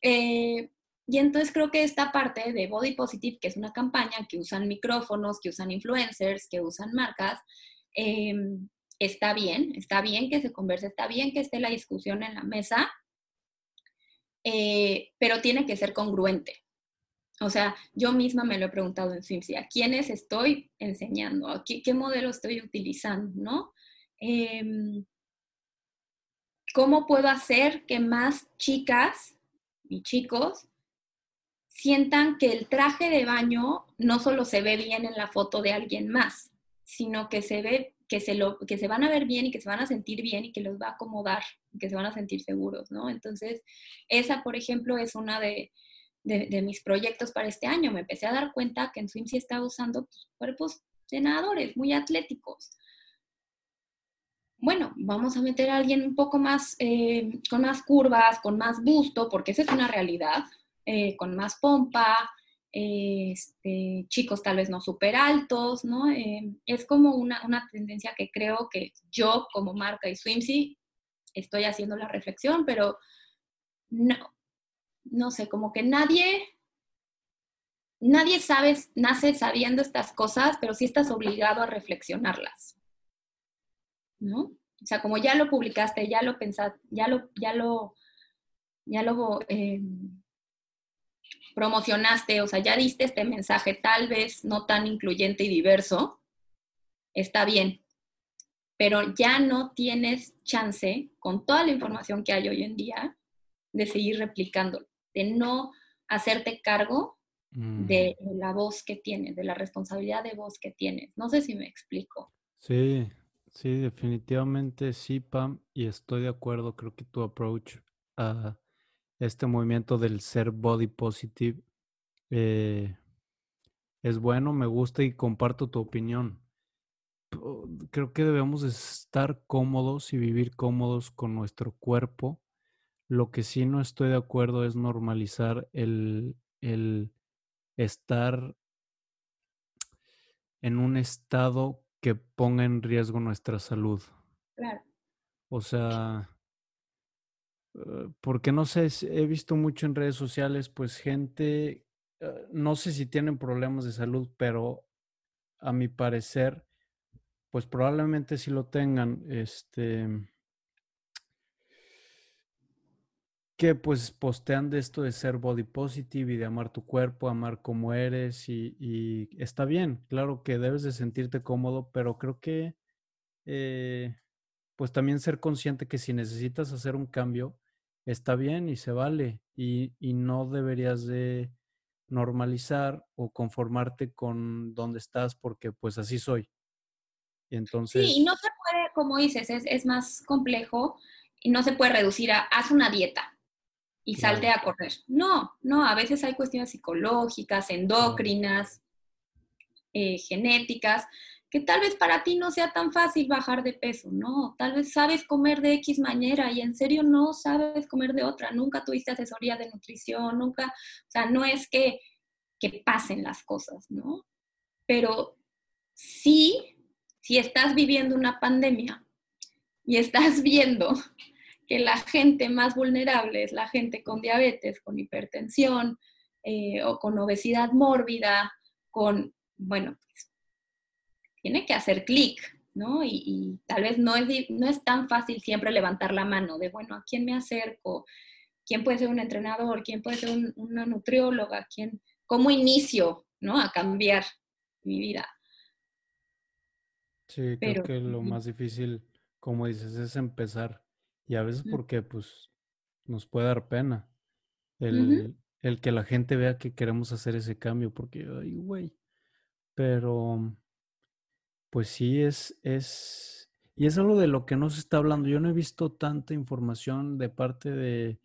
[SPEAKER 1] Eh, y entonces creo que esta parte de Body Positive, que es una campaña que usan micrófonos, que usan influencers, que usan marcas, eh, está bien, está bien que se converse, está bien que esté la discusión en la mesa, eh, pero tiene que ser congruente. O sea, yo misma me lo he preguntado en Swimsy, ¿a quiénes estoy enseñando? ¿A qué, modelo estoy utilizando? ¿no? Em, ¿Cómo puedo hacer que más chicas mis chicos, sientan que el traje de baño no solo se ve bien en la foto de alguien más, sino que se ve que se, lo, que se van a ver bien y que se van a sentir bien y que los va a acomodar, y que se van a sentir seguros, ¿no? Entonces, esa, por ejemplo, es una de, de, mis proyectos para este año. Me empecé a dar cuenta que en Swimsy estaba usando pues, cuerpos de nadadores muy atléticos. Bueno, vamos a meter a alguien un poco más, eh, con más curvas, con más busto, porque esa es una realidad, eh, con más pompa, este, chicos tal vez no súper altos, ¿no? Eh, es como una, una, tendencia que creo que yo como marca y Swimsy estoy haciendo la reflexión, pero no, no sé, como que nadie, nadie sabe, nace sabiendo estas cosas, pero sí estás obligado a reflexionarlas. ¿No? O sea, como ya lo publicaste, ya lo pensaste, ya lo, ya lo, ya lo eh, promocionaste, o sea, ya diste este mensaje tal vez no tan incluyente y diverso, está bien, pero ya no tienes chance, con toda la información que hay hoy en día, de seguir replicándolo de no hacerte cargo de mm. la voz que tienes, de la responsabilidad de voz que tienes. No sé si me explico.
[SPEAKER 2] Sí, sí, definitivamente sí, Pam, y estoy de acuerdo. Creo que tu approach a este movimiento del ser body positive eh, es bueno, me gusta y comparto tu opinión. Creo que debemos estar cómodos y vivir cómodos con nuestro cuerpo lo que sí no estoy de acuerdo es normalizar el, estar en un estado que ponga en riesgo nuestra salud.
[SPEAKER 1] Claro.
[SPEAKER 2] O sea, porque no sé, he visto mucho en redes sociales, pues gente, eh, no sé si tienen problemas de salud, pero a mi parecer, pues probablemente sí lo tengan. Este, que pues postean de esto de ser body positive y de amar tu cuerpo, amar como eres y, está bien, claro que debes de sentirte cómodo, pero creo que eh, pues también ser consciente que si necesitas hacer un cambio, está bien y se vale y, y no deberías de normalizar o conformarte con donde estás porque pues así soy.
[SPEAKER 1] Y entonces... Sí, y no se puede, como dices, es, es más complejo y no se puede reducir a haz una dieta y salte a correr. No, no, a veces hay cuestiones psicológicas, endocrinas, eh, genéticas, que tal vez para ti no sea tan fácil bajar de peso, ¿no? Tal vez sabes comer de X manera y en serio no sabes comer de otra, nunca tuviste asesoría de nutrición, nunca, o sea, no es que, que pasen las cosas, ¿no? Pero sí, si estás viviendo una pandemia y estás viendo que la gente más vulnerable es la gente con diabetes, con hipertensión eh, o con obesidad mórbida, con, bueno, pues, tiene que hacer clic, ¿no? Y, tal vez no es, no es tan fácil siempre levantar la mano de, bueno, ¿a quién me acerco? ¿Quién puede ser un entrenador? ¿Quién puede ser una nutrióloga? ¿Quién, ¿Cómo inicio, ¿no? A cambiar mi vida.
[SPEAKER 2] Sí, creo que lo más difícil, como dices, es empezar. Y a veces porque pues nos puede dar pena el, el, que la gente vea que queremos hacer ese cambio, porque, ay, güey. Pero, pues sí, es, es, y es algo de lo que no se está hablando. Yo no he visto tanta información de parte de,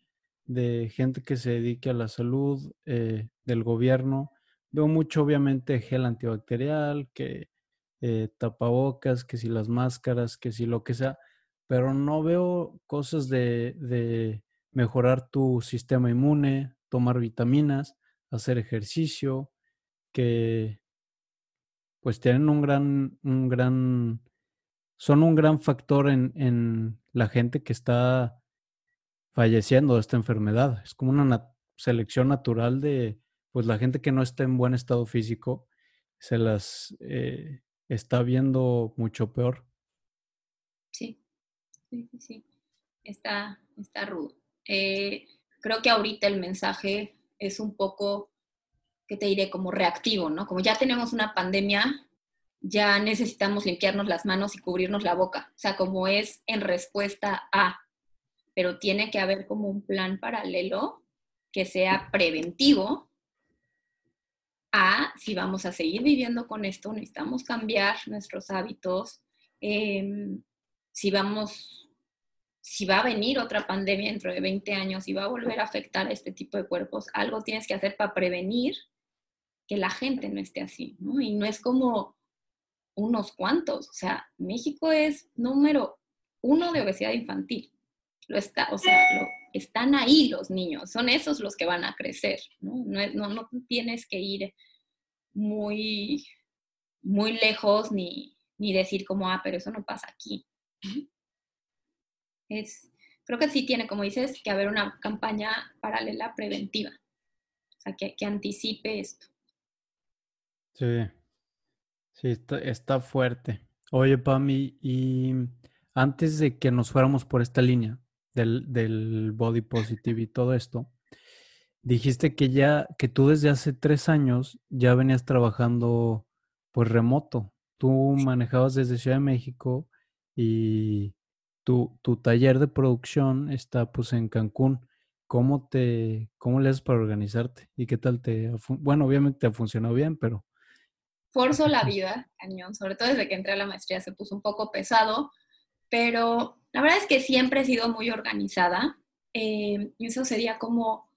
[SPEAKER 2] de gente que se dedique a la salud, eh, del gobierno. Veo mucho, obviamente, gel antibacterial, que eh, tapabocas, que si las máscaras, que si lo que sea pero no veo cosas de, mejorar tu sistema inmune, tomar vitaminas, hacer ejercicio, que pues tienen un gran, un gran, son un gran factor en, en la gente que está falleciendo de esta enfermedad. Es como una selección natural de, pues la gente que no está en buen estado físico, se las eh, está viendo mucho peor.
[SPEAKER 1] Sí sí, sí, Está, está rudo. Eh, creo que ahorita el mensaje es un poco, ¿qué te diré? Como reactivo, ¿no? Como ya tenemos una pandemia, ya necesitamos limpiarnos las manos y cubrirnos la boca. O sea, como es en respuesta a, pero tiene que haber como un plan paralelo que sea preventivo a si vamos a seguir viviendo con esto, necesitamos cambiar nuestros hábitos, em, si vamos, si va a venir otra pandemia dentro de 20 años y va a volver a afectar a este tipo de cuerpos, algo tienes que hacer para prevenir que la gente no esté así, ¿no? Y no es como unos cuantos, o sea, México es número uno de obesidad infantil. Lo está, o sea, están ahí los niños, son esos los que van a crecer, ¿no? No, no, tienes que ir muy, muy lejos ni, ni decir como, ah, pero eso no pasa aquí. Es, creo que sí tiene, como dices, que haber una campaña paralela preventiva, o sea, que, que anticipe esto.
[SPEAKER 2] Sí, sí, está, está fuerte. Oye, Pami, y antes de que nos fuéramos por esta línea del, del body positive y todo esto, dijiste que ya, que tú desde hace tres años ya venías trabajando pues remoto. Tú manejabas desde Ciudad de México y tu, tu taller de producción está pues en Cancún. ¿Cómo te, cómo le haces para organizarte? ¿Y qué tal te, bueno, obviamente te ha funcionado bien, pero...
[SPEAKER 1] Forzo la vida, cañón, sobre todo desde que entré a la maestría se puso un poco pesado, pero la verdad es que siempre he sido muy organizada. Eh, eso sería como,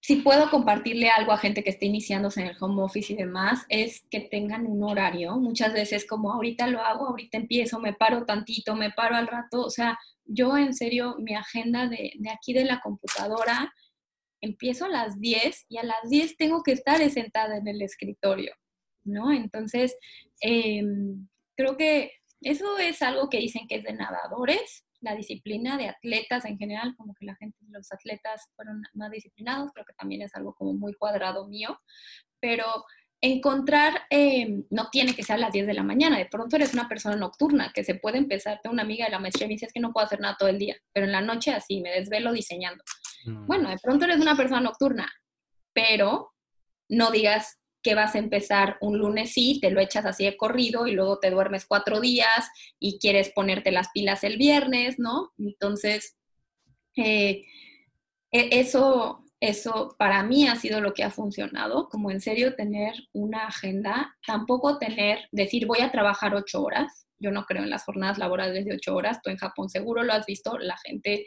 [SPEAKER 1] si puedo compartirle algo a gente que esté iniciándose en el home office y demás, es que tengan un horario. Muchas veces como ahorita lo hago, ahorita empiezo, me paro tantito, me paro al rato. O sea, yo en serio, mi agenda de, de aquí de la computadora, empiezo a las 10 y a las 10 tengo que estar sentada en el escritorio, ¿no? Entonces, eh, creo que eso es algo que dicen que es de nadadores, la disciplina de atletas en general, como que la gente, los atletas fueron más disciplinados, creo que también es algo como muy cuadrado mío, pero encontrar, eh, no tiene que ser a las 10 de la mañana, de pronto eres una persona nocturna, que se puede empezar, tengo una amiga de la maestría me dice es que no puedo hacer nada todo el día, pero en la noche así, me desvelo diseñando. Mm. Bueno, de pronto eres una persona nocturna, pero no digas que vas a empezar un lunes sí, te lo echas así de corrido y luego te duermes cuatro días y quieres ponerte las pilas el viernes, ¿no? Entonces, eh, e, eso, eso para mí ha sido lo que ha funcionado, como en serio tener una agenda, tampoco tener, decir voy a trabajar ocho horas, yo no creo en las jornadas laborales de ocho horas, tú en Japón seguro lo has visto, la gente,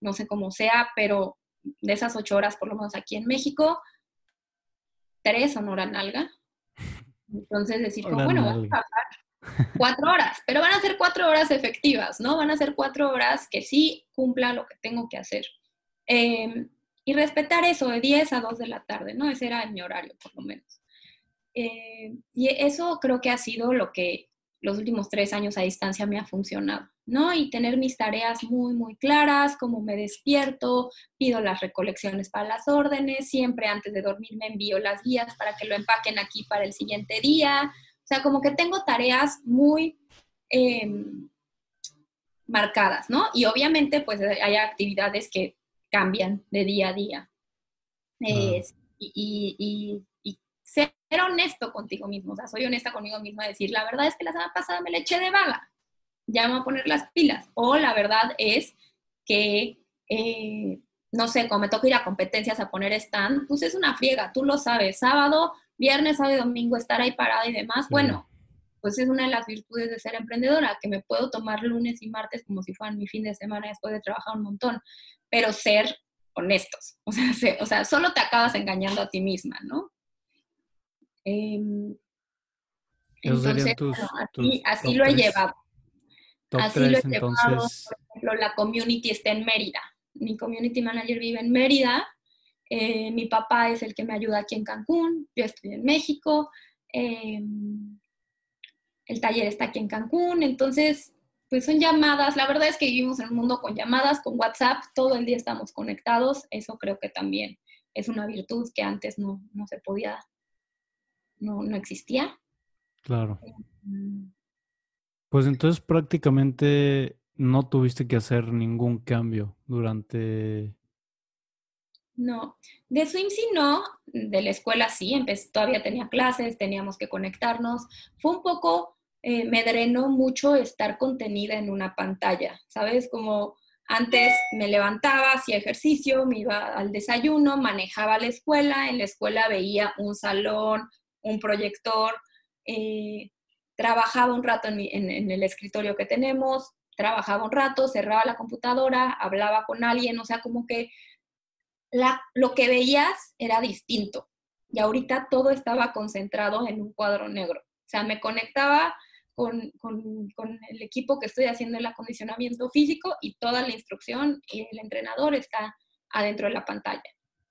[SPEAKER 1] no sé cómo sea, pero de esas ocho horas, por lo menos aquí en México, tres son hora nalga. Entonces decir, bueno, vamos a trabajar cuatro horas, pero van a ser cuatro horas efectivas, ¿no? Van a ser cuatro horas que sí cumpla lo que tengo que hacer. Em, y respetar eso de 10 a 2 de la tarde, ¿no? Ese era mi horario, por lo menos. Eh, y eso creo que ha sido lo que los últimos tres años a distancia me ha funcionado, ¿no? Y tener mis tareas muy, muy claras, como me despierto, pido las recolecciones para las órdenes, siempre antes de dormir me envío las guías para que lo empaquen aquí para el siguiente día. O sea, como que tengo tareas muy em, marcadas, ¿no? Y obviamente, pues hay actividades que cambian de día a día. y, y, ser honesto contigo mismo, o sea, soy honesta conmigo misma, decir, la verdad es que la semana pasada me le eché de vaga, ya me voy a poner las pilas, o la verdad es que, eh, no sé, cuando me toca ir a competencias a poner stand, pues es una friega, tú lo sabes, sábado, viernes, sábado y domingo estar ahí parada y demás, bueno, pues es una de las virtudes de ser emprendedora, que me puedo tomar lunes y martes como si fueran mi fin de semana después de trabajar un montón, pero ser honestos, o sea, o sea, solo te acabas engañando a ti misma, ¿no? Em, entonces, así, lo he llevado. Así lo he llevado. Por ejemplo, la community está en Mérida. Mi community manager vive en Mérida. Eh, mi papá es el que me ayuda aquí en Cancún. Yo estoy en México. Em, el taller está aquí en Cancún. Entonces, pues son llamadas. La verdad es que vivimos en un mundo con llamadas, con WhatsApp. Todo el día estamos conectados. Eso creo que también es una virtud que antes no, no se podía no, no existía.
[SPEAKER 2] Claro. Mm. Pues entonces prácticamente no tuviste que hacer ningún cambio durante...
[SPEAKER 1] No, de Swimsy no, de la escuela sí, empecé, todavía tenía clases, teníamos que conectarnos. Fue un poco, eh, me drenó mucho estar contenida en una pantalla, ¿sabes? Como Antes me levantaba, hacía ejercicio, me iba al desayuno, manejaba la escuela, en la escuela veía un salón, un proyector, eh, trabajaba un rato en, el escritorio que tenemos, trabajaba un rato, cerraba la computadora, hablaba con alguien, o sea, como que lo que veías era distinto. Y ahorita todo estaba concentrado en un cuadro negro. O sea, me conectaba con, el equipo que estoy haciendo el acondicionamiento físico y toda la instrucción y el entrenador está adentro de la pantalla.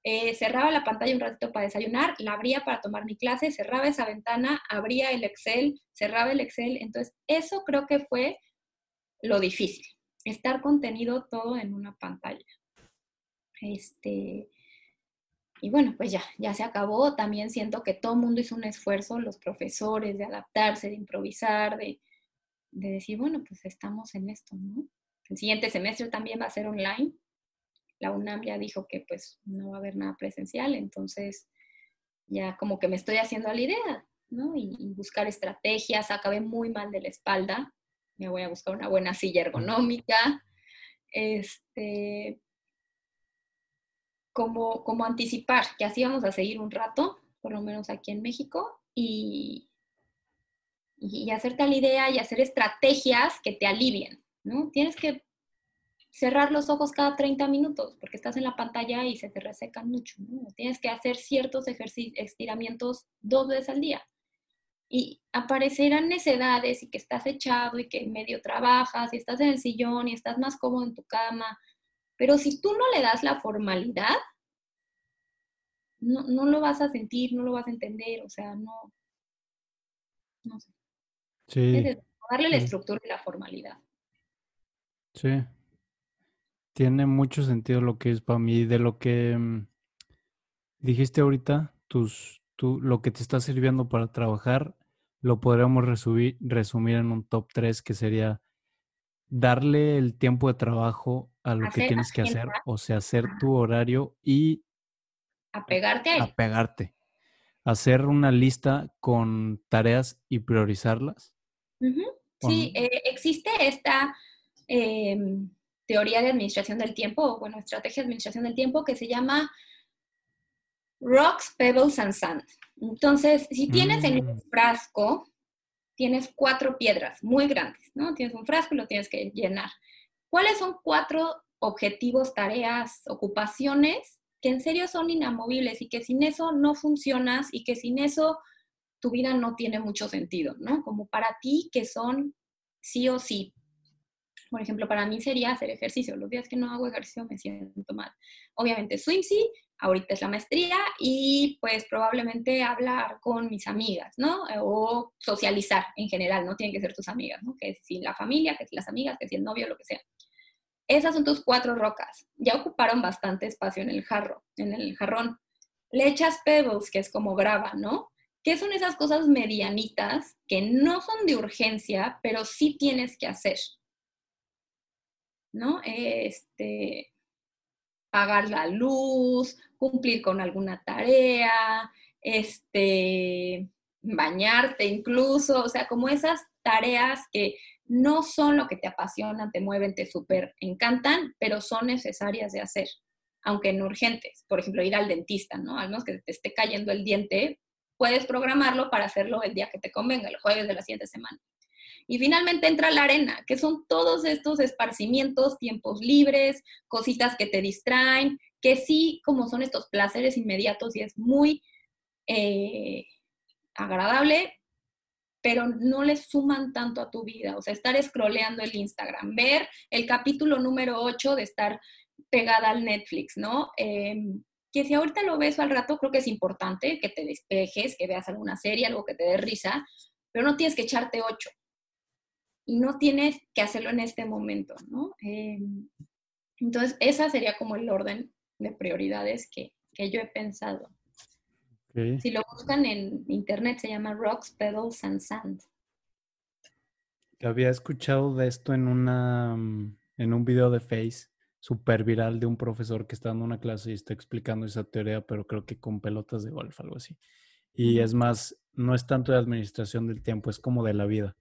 [SPEAKER 1] Eh, cerraba la pantalla un ratito para desayunar, la abría para tomar mi clase, cerraba esa ventana, abría el Excel, cerraba el Excel. Entonces, eso creo que fue lo difícil, estar contenido todo en una pantalla. Este, y bueno, pues ya, ya se acabó. También siento que todo el mundo hizo un esfuerzo, los profesores, de adaptarse, de improvisar, de, de decir, bueno, pues estamos en esto, ¿no? El siguiente semestre también va a ser online. La UNAM ya dijo que pues no va a haber nada presencial, entonces ya como que me estoy haciendo a la idea, ¿no? Y, buscar estrategias. Acabé muy mal de la espalda. Me voy a buscar una buena silla ergonómica. Este, como, como anticipar que así vamos a seguir un rato, por lo menos aquí en México, y, y hacerte la idea y hacer estrategias que te alivien, ¿no? Tienes que cerrar los ojos cada 30 minutos porque estás en la pantalla y se te resecan mucho, ¿no? Tienes que hacer ciertos ejercicios, estiramientos dos veces al día. Y aparecerán necedades y que estás echado y que medio trabajas y estás en el sillón y estás más cómodo en tu cama pero si tú no le das la formalidad, no, no lo vas a sentir, no lo vas a entender, o sea, no, no sé. Sí. darle la estructura y la formalidad.
[SPEAKER 2] Sí. Tiene mucho sentido lo que es para mí. De lo que mm, dijiste ahorita, tus, tú, lo que te está sirviendo para trabajar, lo podríamos resumir, resumir en un top 3 que sería darle el tiempo de trabajo a lo que tienes que hacer, o sea, hacer tu horario y
[SPEAKER 1] apegarte a
[SPEAKER 2] Apegarte. Hacer una lista con tareas y priorizarlas.
[SPEAKER 1] Sí, eh, existe esta em, teoría de administración del tiempo, bueno, estrategia de administración del tiempo que se llama Rocks, Pebbles and Sand. Entonces, si tienes en un mm. frasco tienes cuatro piedras muy grandes, ¿no? Tienes un frasco y lo tienes que llenar. ¿Cuáles son cuatro objetivos, tareas, ocupaciones que en serio son inamovibles y que sin eso no funcionas y que sin eso tu vida no tiene mucho sentido, ¿no? Como para ti que son sí o sí. Por ejemplo, para mí sería hacer ejercicio. Los días que no hago ejercicio me siento mal. Obviamente, swimsy, ahorita es la maestría y pues probablemente hablar con mis amigas, ¿no? O socializar en general, no tienen que ser tus amigas, ¿no? Que si la familia, que si las amigas, que si el novio, lo que sea. Esas son tus cuatro rocas. Ya ocuparon bastante espacio en el jarro, en el jarrón. Le echas pebbles, que es como grava, ¿no? ¿Qué son esas cosas medianitas que no son de urgencia, pero sí tienes que hacer? ¿No? Este, pagar la luz, cumplir con alguna tarea, este, bañarte incluso, o sea, como esas tareas que no son lo que te apasionan, te mueven, te súper encantan, pero son necesarias de hacer, aunque no urgentes. Por ejemplo, ir al dentista, ¿no? Al menos que te esté cayendo el diente, puedes programarlo para hacerlo el día que te convenga, el jueves de la siguiente semana. Y finalmente entra la arena, que son todos estos esparcimientos, tiempos libres, cositas que te distraen, que sí, como son estos placeres inmediatos y es muy eh, agradable, pero no le suman tanto a tu vida. O sea, estar scrolleando el Instagram, ver el capítulo número 8 de estar pegada al Netflix, ¿no? Em, que si ahorita lo ves al rato, creo que es importante que te despejes, que veas alguna serie, algo que te dé risa, pero no tienes que echarte ocho y no tienes que hacerlo en este momento, ¿no? Em, entonces, esa sería como el orden de prioridades que, yo he pensado. Si lo buscan en internet, se llama Rocks, Pedals and Sand.
[SPEAKER 2] Había escuchado de esto en, una, mm, en un video de Face súper viral de un profesor que está dando una clase y está explicando esa teoría, pero creo que con pelotas de golf, algo así. Y es más, no es tanto de administración del tiempo, es como de la vida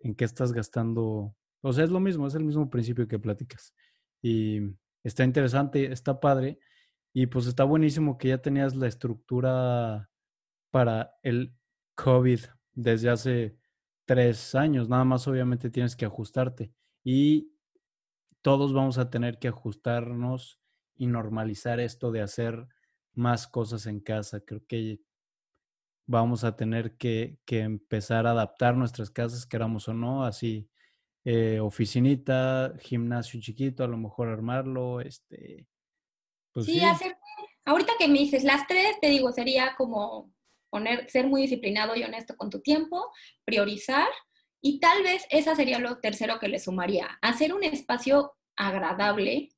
[SPEAKER 2] en qué estás gastando. O sea, es lo mismo, es el mismo principio que platicas. y está interesante, está padre. Y pues está buenísimo que ya tenías la estructura para el COVID desde hace tres años. Nada más obviamente tienes que ajustarte. Y todos vamos a tener que ajustarnos y normalizar esto de hacer más cosas en casa. Creo que vamos a tener que, empezar a adaptar nuestras casas, queramos o no, así eh, oficinita, gimnasio chiquito, a lo mejor armarlo, este.
[SPEAKER 1] Pues sí, hacer. Ahorita que me dices las tres, te digo, sería como poner, ser muy disciplinado y honesto con tu tiempo, priorizar y tal vez esa sería lo tercero que le sumaría, hacer un espacio agradable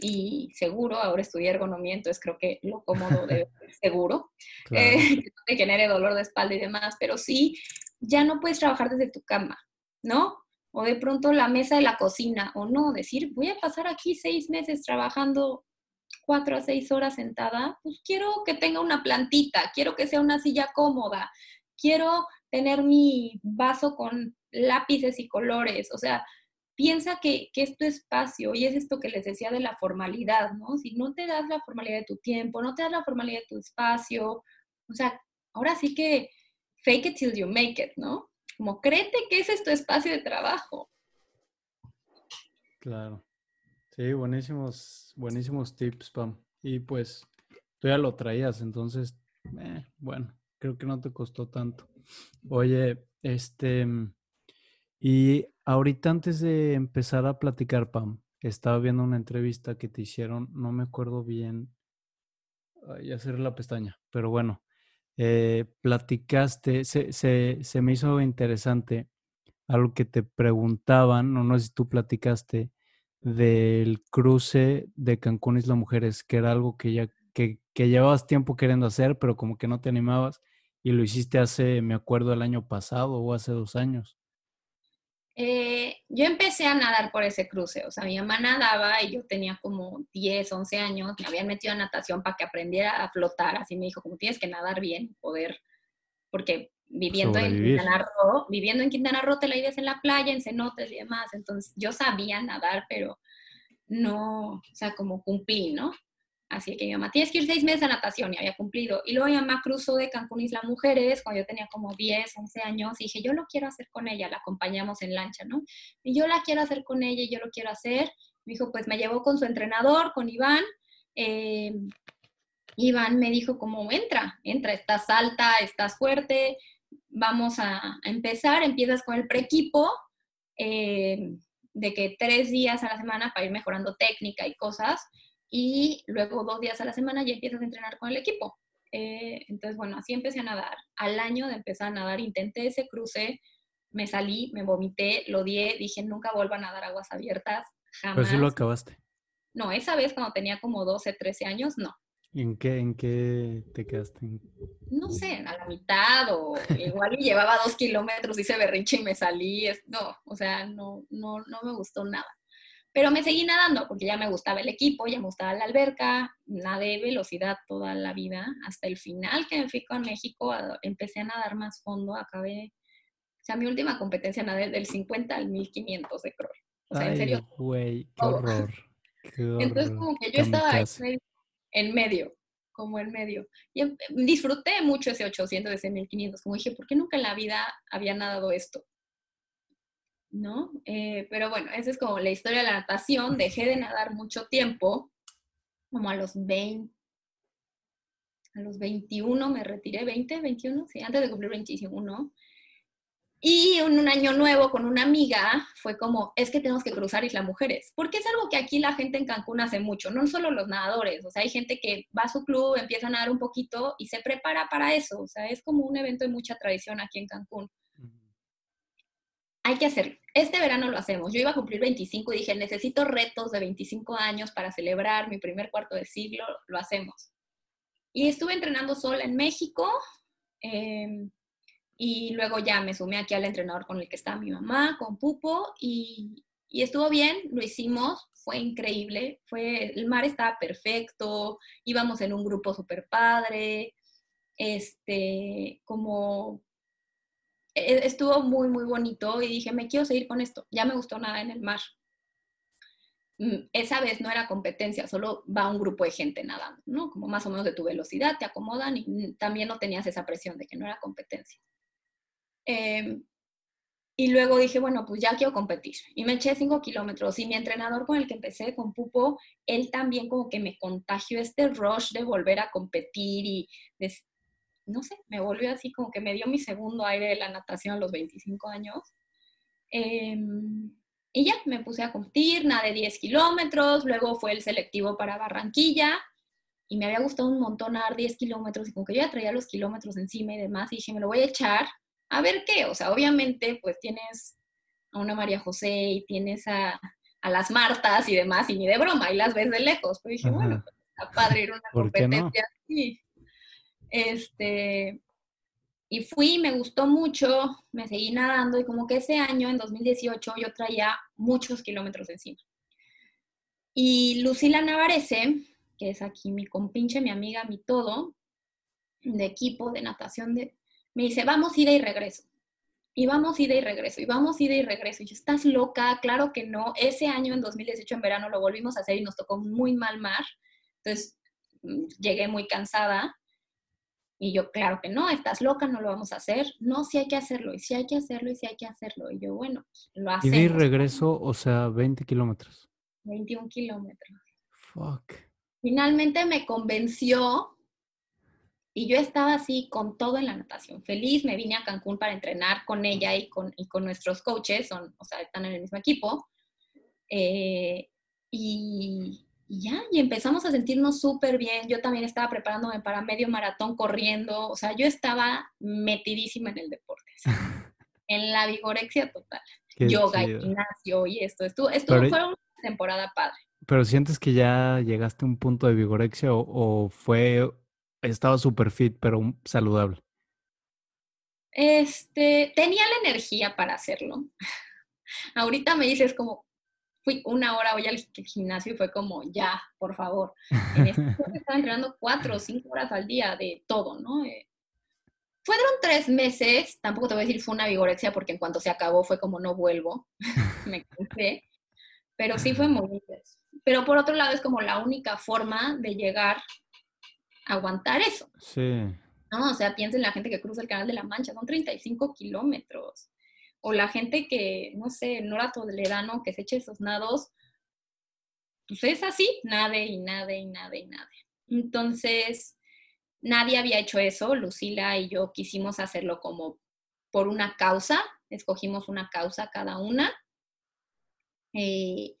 [SPEAKER 1] y seguro, ahora estudié ergonomía, entonces creo que lo cómodo debe ser seguro, eh, que no te genere dolor de espalda y demás, pero sí, ya no puedes trabajar desde tu cama, ¿no? O de pronto la mesa de la cocina, o no, decir, voy a pasar aquí seis meses trabajando cuatro a seis horas sentada, pues quiero que tenga una plantita, quiero que sea una silla cómoda, quiero tener mi vaso con lápices y colores, o sea, piensa que, es tu espacio y es esto que les decía de la formalidad, ¿no? Si no te das la formalidad de tu tiempo, no te das la formalidad de tu espacio, o sea, ahora sí que fake it till you make it, ¿no? Como créete que ese es tu espacio de trabajo.
[SPEAKER 2] Claro. Sí, buenísimos, buenísimos tips, Pam. Y pues tú ya lo traías, entonces, eh, bueno, creo que no te costó tanto. Oye, este, y ahorita antes de empezar a platicar, Pam, estaba viendo una entrevista que te hicieron, no me acuerdo bien, ya cerré la pestaña, pero bueno, eh, platicaste, se, se, se, me hizo interesante algo que te preguntaban, o no sé si tú platicaste, del cruce de Cancún Isla Mujeres, que era algo que ya que, que llevabas tiempo queriendo hacer, pero como que no te animabas y lo hiciste hace, me acuerdo, el año pasado o hace dos años.
[SPEAKER 1] Eh, yo empecé a nadar por ese cruce, o sea, mi mamá nadaba y yo tenía como 10, 11 años, me habían metido a natación para que aprendiera a flotar, así me dijo, como tienes que nadar bien, poder, porque viviendo en Quintana Roo, viviendo en Quintana Roo te la vives en la playa, en cenotes y demás, entonces yo sabía nadar, pero no, o sea, como cumplí, ¿no? Así que mi mamá, tienes que ir seis meses a natación y había cumplido. Y luego mi mamá cruzó de Cancún Isla Mujeres cuando yo tenía como 10, 11 años y dije, yo lo quiero hacer con ella, la acompañamos en lancha, ¿no? Y yo la quiero hacer con ella y yo lo quiero hacer. Me dijo, pues me llevó con su entrenador, con Iván. Eh, Iván me dijo, como, entra, entra, estás alta, estás fuerte, vamos a, empezar, empiezas con el preequipo. Eh, de que tres días a la semana para ir mejorando técnica y cosas y luego dos días a la semana ya empiezas a entrenar con el equipo. Eh, entonces, bueno, así empecé a nadar. Al año de empezar a nadar, intenté ese cruce, me salí, me vomité, lo odié, dije, nunca vuelvo a nadar aguas abiertas, jamás.
[SPEAKER 2] Pero sí lo acabaste.
[SPEAKER 1] No, esa vez cuando tenía como 12, 13 años, no.
[SPEAKER 2] ¿En qué, en qué te quedaste?
[SPEAKER 1] No sé, a la mitad o igual y llevaba dos kilómetros, hice berrinche y me salí. No, o sea, no, no, no me gustó nada. Pero me seguí nadando porque ya me gustaba el equipo, ya me gustaba la alberca, nadé velocidad toda la vida. Hasta el final que me fui con México, empecé a nadar más fondo, acabé. O sea, mi última competencia nadé del 50 al 1500 de crawl. O sea, en serio.
[SPEAKER 2] Güey, qué horror,
[SPEAKER 1] Entonces, como que yo estaba en medio, como en medio. Y em, disfruté mucho ese 800, ese 1500. Como dije, ¿por qué nunca en la vida había nadado esto? ¿No? Eh, pero bueno, esa es como la historia de la natación. Dejé de nadar mucho tiempo, como a los 20, a los 21 me retiré, 20, 21, sí, antes de cumplir 21. Y en un año nuevo con una amiga fue como, es que tenemos que cruzar Isla Mujeres, porque es algo que aquí la gente en Cancún hace mucho, no solo los nadadores, o sea, hay gente que va a su club, empieza a nadar un poquito y se prepara para eso, o sea, es como un evento de mucha tradición aquí en Cancún hay que hacerlo. Este verano lo hacemos. Yo iba a cumplir 25 y dije, necesito retos de 25 años para celebrar mi primer cuarto de siglo, lo hacemos. Y estuve entrenando sola en México em, y luego ya me sumé aquí al entrenador con el que está mi mamá, con Pupo, y, y estuvo bien, lo hicimos, fue increíble, fue, el mar estaba perfecto, íbamos en un grupo súper padre, este, como estuvo muy, muy bonito y dije, me quiero seguir con esto, ya me gustó nada en el mar. mm, esa vez no era competencia, solo va un grupo de gente nadando, ¿no? Como más o menos de tu velocidad, te acomodan y también no tenías esa presión de que no era competencia. Em, y luego dije, bueno, pues ya quiero competir. Y me eché cinco kilómetros. Y mi entrenador con el que empecé, con Pupo, él también como que me contagió este rush de volver a competir y, no sé, me volvió así como que me dio mi segundo aire de la natación a los 25 años. Em, y ya, me puse a competir, nadé 10 kilómetros, luego fue el selectivo para Barranquilla y me había gustado un montón nadar 10 kilómetros y como que yo ya traía los kilómetros encima y demás y dije, me lo voy a echar a ver qué, o sea, obviamente pues tienes a una María José y tienes a, las Martas y demás, y ni de broma, y las ves de lejos, pero dije, bueno, pues, está padre ir a una competencia así. Este, y fui, me gustó mucho, me seguí nadando y como que ese año, en 2018, yo traía muchos kilómetros encima. Y Lucila Navarese, que es aquí mi compinche, mi amiga, mi todo, de equipo de natación me dice, vamos ida y regreso. Y vamos ida y regreso, y vamos ida y regreso. Y yo, ¿estás loca? Claro que no. Ese año, en 2018, en verano, lo volvimos a hacer y nos tocó muy mal mar. Entonces, llegué muy cansada. Y yo, claro que no, estás loca, no lo vamos a hacer. No, sí hay que hacerlo, y sí hay que hacerlo, y sí hay que hacerlo. Y yo, bueno, lo hacemos.
[SPEAKER 2] Y regreso, o sea, 20 kilómetros.
[SPEAKER 1] 21 kilómetros.
[SPEAKER 2] Fuck.
[SPEAKER 1] Finalmente me convenció y yo estaba así con todo en la natación, feliz, me vine a Cancún para entrenar con ella y con, y con nuestros coaches, son, o sea, están en el mismo equipo. Eh, y, ya, y empezamos a sentirnos súper bien. Yo también estaba preparándome para medio maratón corriendo, o sea, yo estaba metidísima en el deporte, en la vigorexia total. Yoga y gimnasio y esto, esto, esto fue una temporada padre.
[SPEAKER 2] ¿Pero sientes que ya llegaste a un punto de vigorexia o fue estaba súper fit, pero saludable.
[SPEAKER 1] Este, tenía la energía para hacerlo. Ahorita me dices como, fui una hora hoy al gimnasio y fue como, ya, por favor. En este estaba entrenando cuatro o cinco horas al día de todo, ¿no? Eh, fueron tres meses, tampoco te voy a decir fue una vigorexia porque en cuanto se acabó fue como no vuelvo, me cansé, pero sí fue muy intenso. Pero por otro lado es como la única forma de llegar aguantar eso.
[SPEAKER 2] Sí.
[SPEAKER 1] ¿no? O sea, piensa en la gente que cruza el Canal de la Mancha, son 35 kilómetros. O la gente que, no sé, no era tolerano, que se eche esos nados, pues es así, nade y nade y nade y nade. Entonces, nadie había hecho eso, Lucila y yo quisimos hacerlo como por una causa, escogimos una causa cada una. Eh,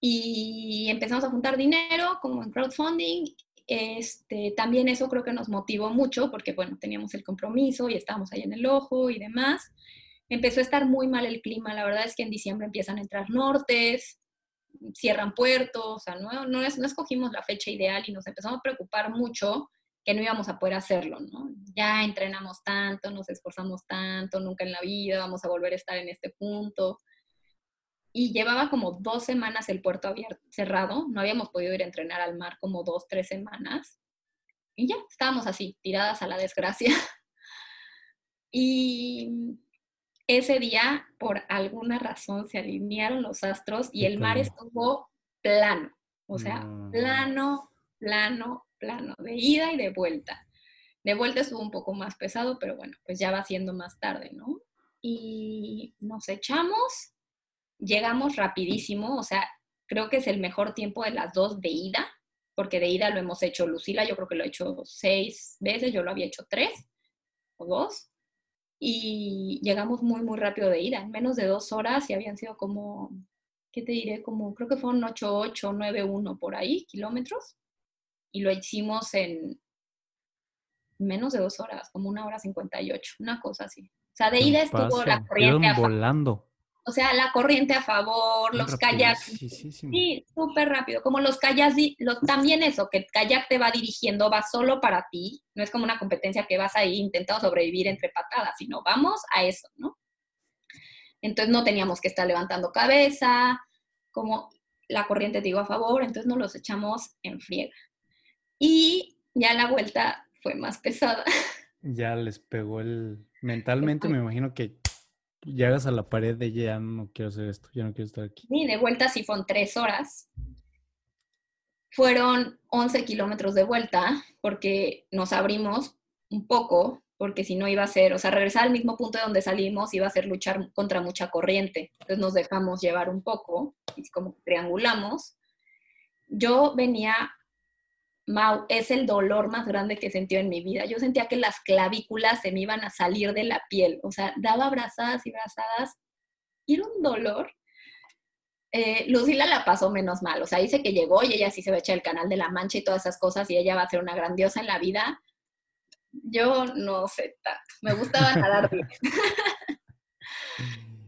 [SPEAKER 1] y empezamos a juntar dinero como en crowdfunding este, también eso creo que nos motivó mucho porque, bueno, teníamos el compromiso y estábamos ahí en el ojo y demás. Empezó a estar muy mal el clima, la verdad es que en diciembre empiezan a entrar nortes, cierran puertos, o sea, no, no, es, no escogimos la fecha ideal y nos empezamos a preocupar mucho que no íbamos a poder hacerlo, ¿no? Ya entrenamos tanto, nos esforzamos tanto, nunca en la vida vamos a volver a estar en este punto y llevaba como dos semanas el puerto abierto, cerrado, no habíamos podido ir a entrenar al mar como dos, tres semanas. Y ya, estábamos así, tiradas a la desgracia. Y ese día, por alguna razón, se alinearon los astros y el mar estuvo plano. O sea, plano, plano, plano, de ida y de vuelta. De vuelta estuvo un poco más pesado, pero bueno, pues ya va siendo más tarde, ¿no? Y nos echamos llegamos rapidísimo, o sea, creo que es el mejor tiempo de las dos de ida, porque de ida lo hemos hecho Lucila, yo creo que lo he hecho seis veces, yo lo había hecho tres o dos, y llegamos muy, muy rápido de ida, en menos de dos horas y habían sido como, ¿qué te diré? Como, creo que fueron 8, 8, 9, 1 por ahí, kilómetros, y lo hicimos en menos de dos horas, como una hora 58, una cosa así. O sea, de ida estuvo la corriente.
[SPEAKER 2] volando.
[SPEAKER 1] O sea, la corriente a favor, los kayaks. Sí, súper rápido. Como los kayaks, también eso, que el kayak te va dirigiendo, va solo para ti. No es como una competencia que vas ahí intentando sobrevivir entre patadas, sino vamos a eso, ¿no? Entonces no teníamos que estar levantando cabeza, como la corriente te iba a favor, entonces nos los echamos en friega. Y ya la vuelta fue más pesada.
[SPEAKER 2] Ya les pegó el... Mentalmente me imagino que llegas a la pared de ya no quiero hacer esto, ya no quiero estar aquí.
[SPEAKER 1] Y de vuelta sí fueron tres horas. Fueron 11 kilómetros de vuelta porque nos abrimos un poco, porque si no iba a ser, o sea, regresar al mismo punto de donde salimos iba a ser luchar contra mucha corriente. Entonces nos dejamos llevar un poco y como triangulamos. Yo venía Mau, es el dolor más grande que he en mi vida. Yo sentía que las clavículas se me iban a salir de la piel, o sea, daba abrazadas y abrazadas y era un dolor. Eh, Lucila la pasó menos mal, o sea, dice que llegó y ella sí se va a echar el canal de la mancha y todas esas cosas y ella va a ser una grandiosa en la vida. Yo no sé me gustaba nadar bien.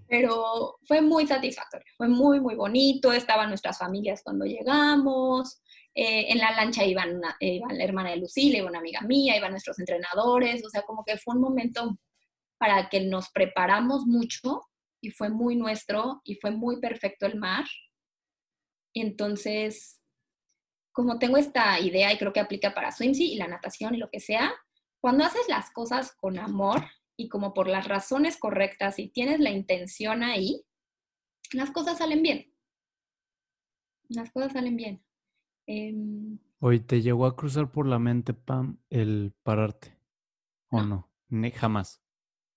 [SPEAKER 1] Pero fue muy satisfactorio, fue muy, muy bonito, estaban nuestras familias cuando llegamos, eh, en la lancha iban, la hermana de Lucila, iba una amiga mía, iban nuestros entrenadores, o sea, como que fue un momento para que nos preparamos mucho y fue muy nuestro y fue muy perfecto el mar. Entonces, como tengo esta idea y creo que aplica para swimsy y la natación y lo que sea, cuando haces las cosas con amor y como por las razones correctas y tienes la intención ahí, las cosas salen bien. Las cosas salen bien.
[SPEAKER 2] Em, Hoy te llegó a cruzar por la mente, Pam, el pararte. ¿O no? jamás.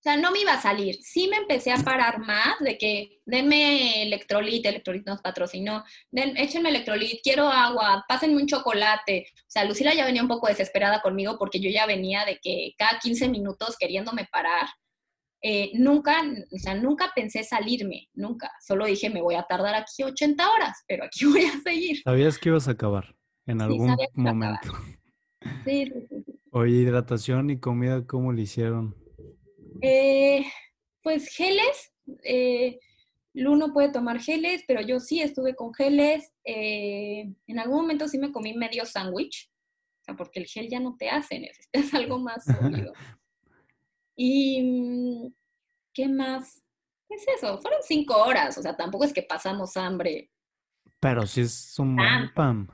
[SPEAKER 1] O sea, no me iba a salir. Sí me empecé a parar más de que denme electrolit, electrolit nos patrocinó, Den, échenme electrolit, quiero agua, pásenme un chocolate. O sea, Lucila ya venía un poco desesperada conmigo porque yo ya venía de que cada 15 minutos queriéndome parar. Eh, nunca, o sea, nunca pensé salirme, nunca. Solo dije, me voy a tardar aquí 80 horas, pero aquí voy a seguir.
[SPEAKER 2] ¿Sabías que ibas a acabar en algún momento?
[SPEAKER 1] Sí, sí, sí,
[SPEAKER 2] Oye, hidratación y comida, ¿cómo le hicieron?
[SPEAKER 1] Eh, pues geles. Eh, Luno puede tomar geles, pero yo sí estuve con geles. en algún momento sí me comí medio sándwich, o sea, porque el gel ya no te hace, necesitas algo más sólido. Y, mm, ¿qué más? Es eso, fueron cinco horas, o sea, tampoco es que pasamos hambre.
[SPEAKER 2] Pero sí es un buen pam.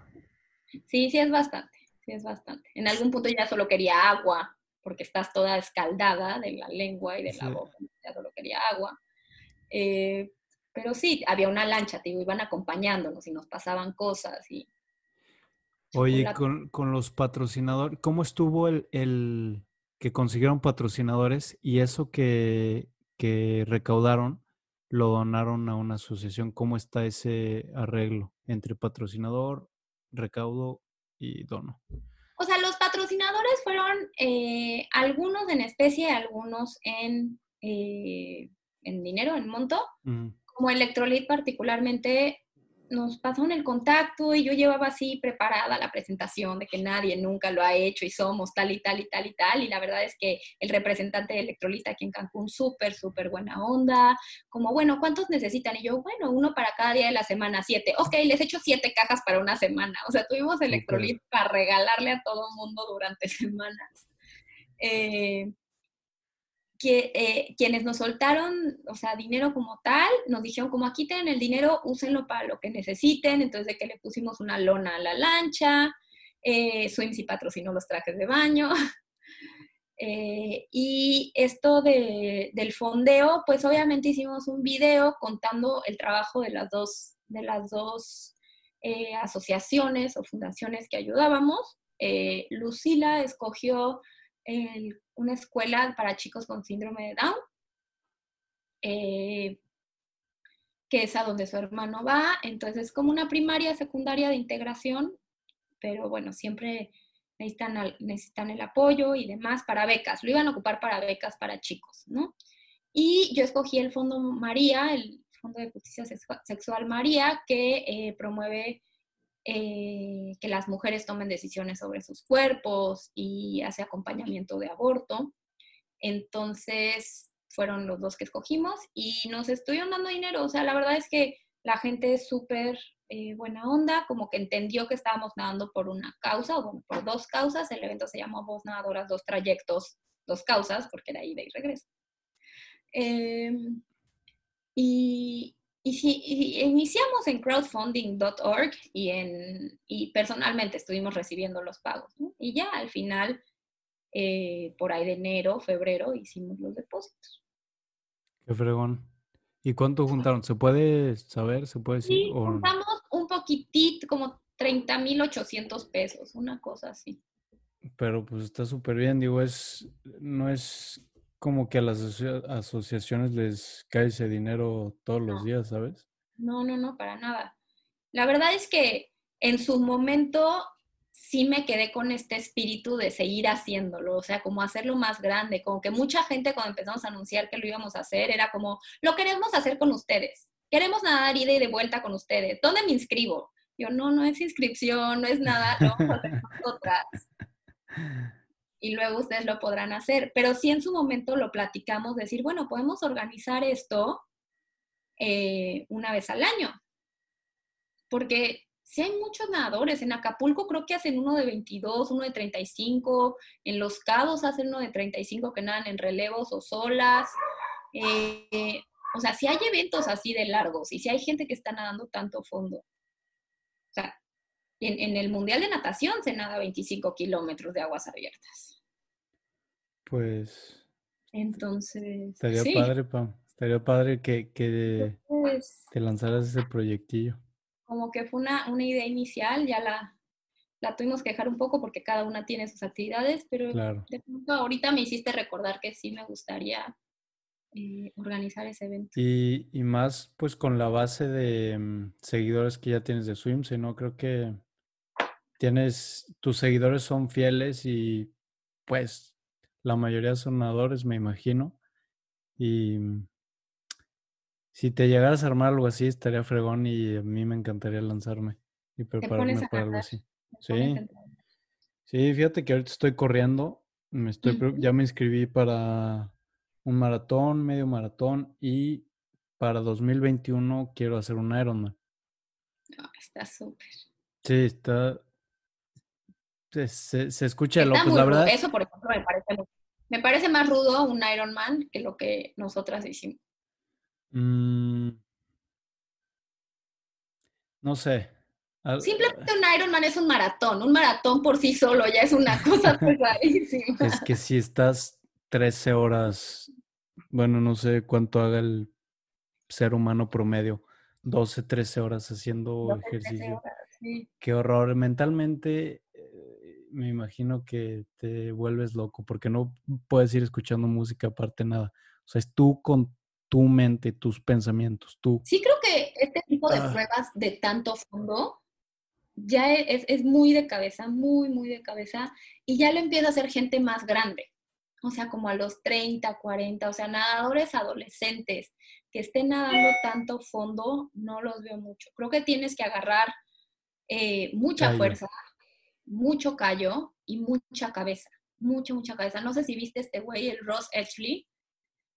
[SPEAKER 1] Sí, sí es bastante, sí es bastante. En algún punto ya solo quería agua, porque estás toda escaldada de la lengua y de la boca, ya solo quería agua. Eh, pero sí, había una lancha, te digo, iban acompañándonos y nos pasaban cosas y...
[SPEAKER 2] Oye, con, con, los patrocinadores, ¿cómo estuvo el, el, que consiguieron patrocinadores y eso que, recaudaron lo donaron a una asociación. ¿Cómo está ese arreglo entre patrocinador, recaudo y dono?
[SPEAKER 1] O sea, los patrocinadores fueron eh, algunos en especie, algunos en, eh, en dinero, en monto. Como Electrolit particularmente, nos pasaron el contacto y yo llevaba así preparada la presentación de que nadie nunca lo ha hecho y somos tal y tal y tal y tal. Y la verdad es que el representante de Electrolita aquí en Cancún, súper, súper buena onda. Como, bueno, ¿cuántos necesitan? Y yo, bueno, uno para cada día de la semana, siete. Ok, les echo siete cajas para una semana. O sea, tuvimos Electrolit para regalarle a todo el mundo durante semanas. Eh, que, eh, quienes nos soltaron, o sea, dinero como tal, nos dijeron como aquí tienen el dinero, úsenlo para lo que necesiten, entonces de que le pusimos una lona a la lancha, eh, Swimsy patrocinó los trajes de baño, eh, y esto de, del fondeo, pues obviamente hicimos un video contando el trabajo de las dos, de las dos eh, asociaciones o fundaciones que ayudábamos. Lucila escogió una escuela para chicos con síndrome de Down, eh, que es a donde su hermano va. Entonces es como una primaria, secundaria de integración, pero bueno, siempre necesitan, necesitan el apoyo y demás para becas. Lo iban a ocupar para becas para chicos, ¿no? Y yo escogí el Fondo María, el Fondo de Justicia Sexual María, que eh, promueve eh, que las mujeres tomen decisiones sobre sus cuerpos y hace acompañamiento de aborto. Entonces, fueron los dos que escogimos y nos estuvieron dando dinero. O sea, la verdad es que la gente es súper eh, buena onda, como que entendió que estábamos nadando por una causa, o por dos causas. El evento se llamó Dos Nadadoras, Dos Trayectos, Dos Causas, porque era ida y regreso. Em, y, y si iniciamos en crowdfunding.org y, en, y personalmente estuvimos recibiendo los pagos. Y ya al final, eh, por ahí de enero, febrero, hicimos los depósitos.
[SPEAKER 2] Qué fregón. ¿Y cuánto juntaron? ¿Se puede saber? ¿Se puede decir?
[SPEAKER 1] Sí, juntamos un poquitito, como 30.800 pesos, una cosa así.
[SPEAKER 2] Pero pues está súper bien, digo, es, no es como que a las asociaciones les cae ese dinero todos los días, ¿sabes?
[SPEAKER 1] No, no, no, para nada. La verdad es que en su momento sí me quedé con este espíritu de seguir haciéndolo, o sea, como hacerlo más grande, como que mucha gente cuando empezamos a anunciar que lo íbamos a hacer era como, lo queremos hacer con ustedes, queremos nadar ida y de vuelta con ustedes, ¿dónde me inscribo? Yo, no, no es inscripción, no es nada, lo vamos a hacer nosotras. Y luego ustedes lo podrán hacer. Pero sí en su momento lo platicamos, decir, bueno, podemos organizar esto eh, una vez al año. Porque si hay muchos nadadores. En Acapulco creo que hacen uno de 22, uno de 35. En Los Cabos hacen uno de 35 que nadan en relevos o solas. Eh, o sea, si hay eventos así de largos y si hay gente que está nadando tanto fondo. O sea, en, el Mundial de Natación se nada 25 kilómetros de aguas abiertas.
[SPEAKER 2] Pues.
[SPEAKER 1] Entonces.
[SPEAKER 2] Estaría padre, Pam. Estaría padre que, que te lanzaras ese proyectillo.
[SPEAKER 1] Como que fue una, una idea inicial, ya la, la tuvimos que dejar un poco porque cada una tiene sus actividades, pero de pronto ahorita me hiciste recordar que sí me gustaría eh, organizar ese evento.
[SPEAKER 2] Y, y, más pues con la base de mm, seguidores que ya tienes de Swimse, ¿no? Creo que tienes, tus seguidores son fieles y pues la mayoría son nadadores, me imagino. Y mm, si te llegaras a armar algo así, estaría fregón y a mí me encantaría lanzarme y prepararme para algo así. Sí. Sí, fíjate que ahorita estoy corriendo, me estoy, ya me inscribí para un maratón, medio maratón y para 2021 quiero hacer un Ironman.
[SPEAKER 1] está súper.
[SPEAKER 2] Sí, está, se, se, escucha loco, la verdad.
[SPEAKER 1] Eso, por ejemplo, me parece, me parece más rudo un Ironman que lo que nosotras hicimos.
[SPEAKER 2] Mm. no sé.
[SPEAKER 1] Simplemente un Ironman es un maratón. Un maratón por sí solo ya es una cosa rarísima.
[SPEAKER 2] Es que si estás 13 horas, bueno, no sé cuánto haga el ser humano promedio, 12, 13 horas haciendo ejercicio. Qué horror. Mentalmente me imagino que te vuelves loco porque no puedes ir escuchando música aparte nada. O sea, es tú con tu mente, tus pensamientos, tú.
[SPEAKER 1] Sí creo que este tipo de ah. pruebas de tanto fondo ya e, es, es, muy de cabeza, muy, muy de cabeza, y ya lo empieza a hacer gente más grande, o sea, como a los 30, 40, o sea, nadadores adolescentes que estén nadando tanto fondo, no los veo mucho. Creo que tienes que agarrar eh, mucha fuerza, mucho callo y mucha cabeza, mucha, mucha cabeza. No sé si viste este güey, el Ross Edgley,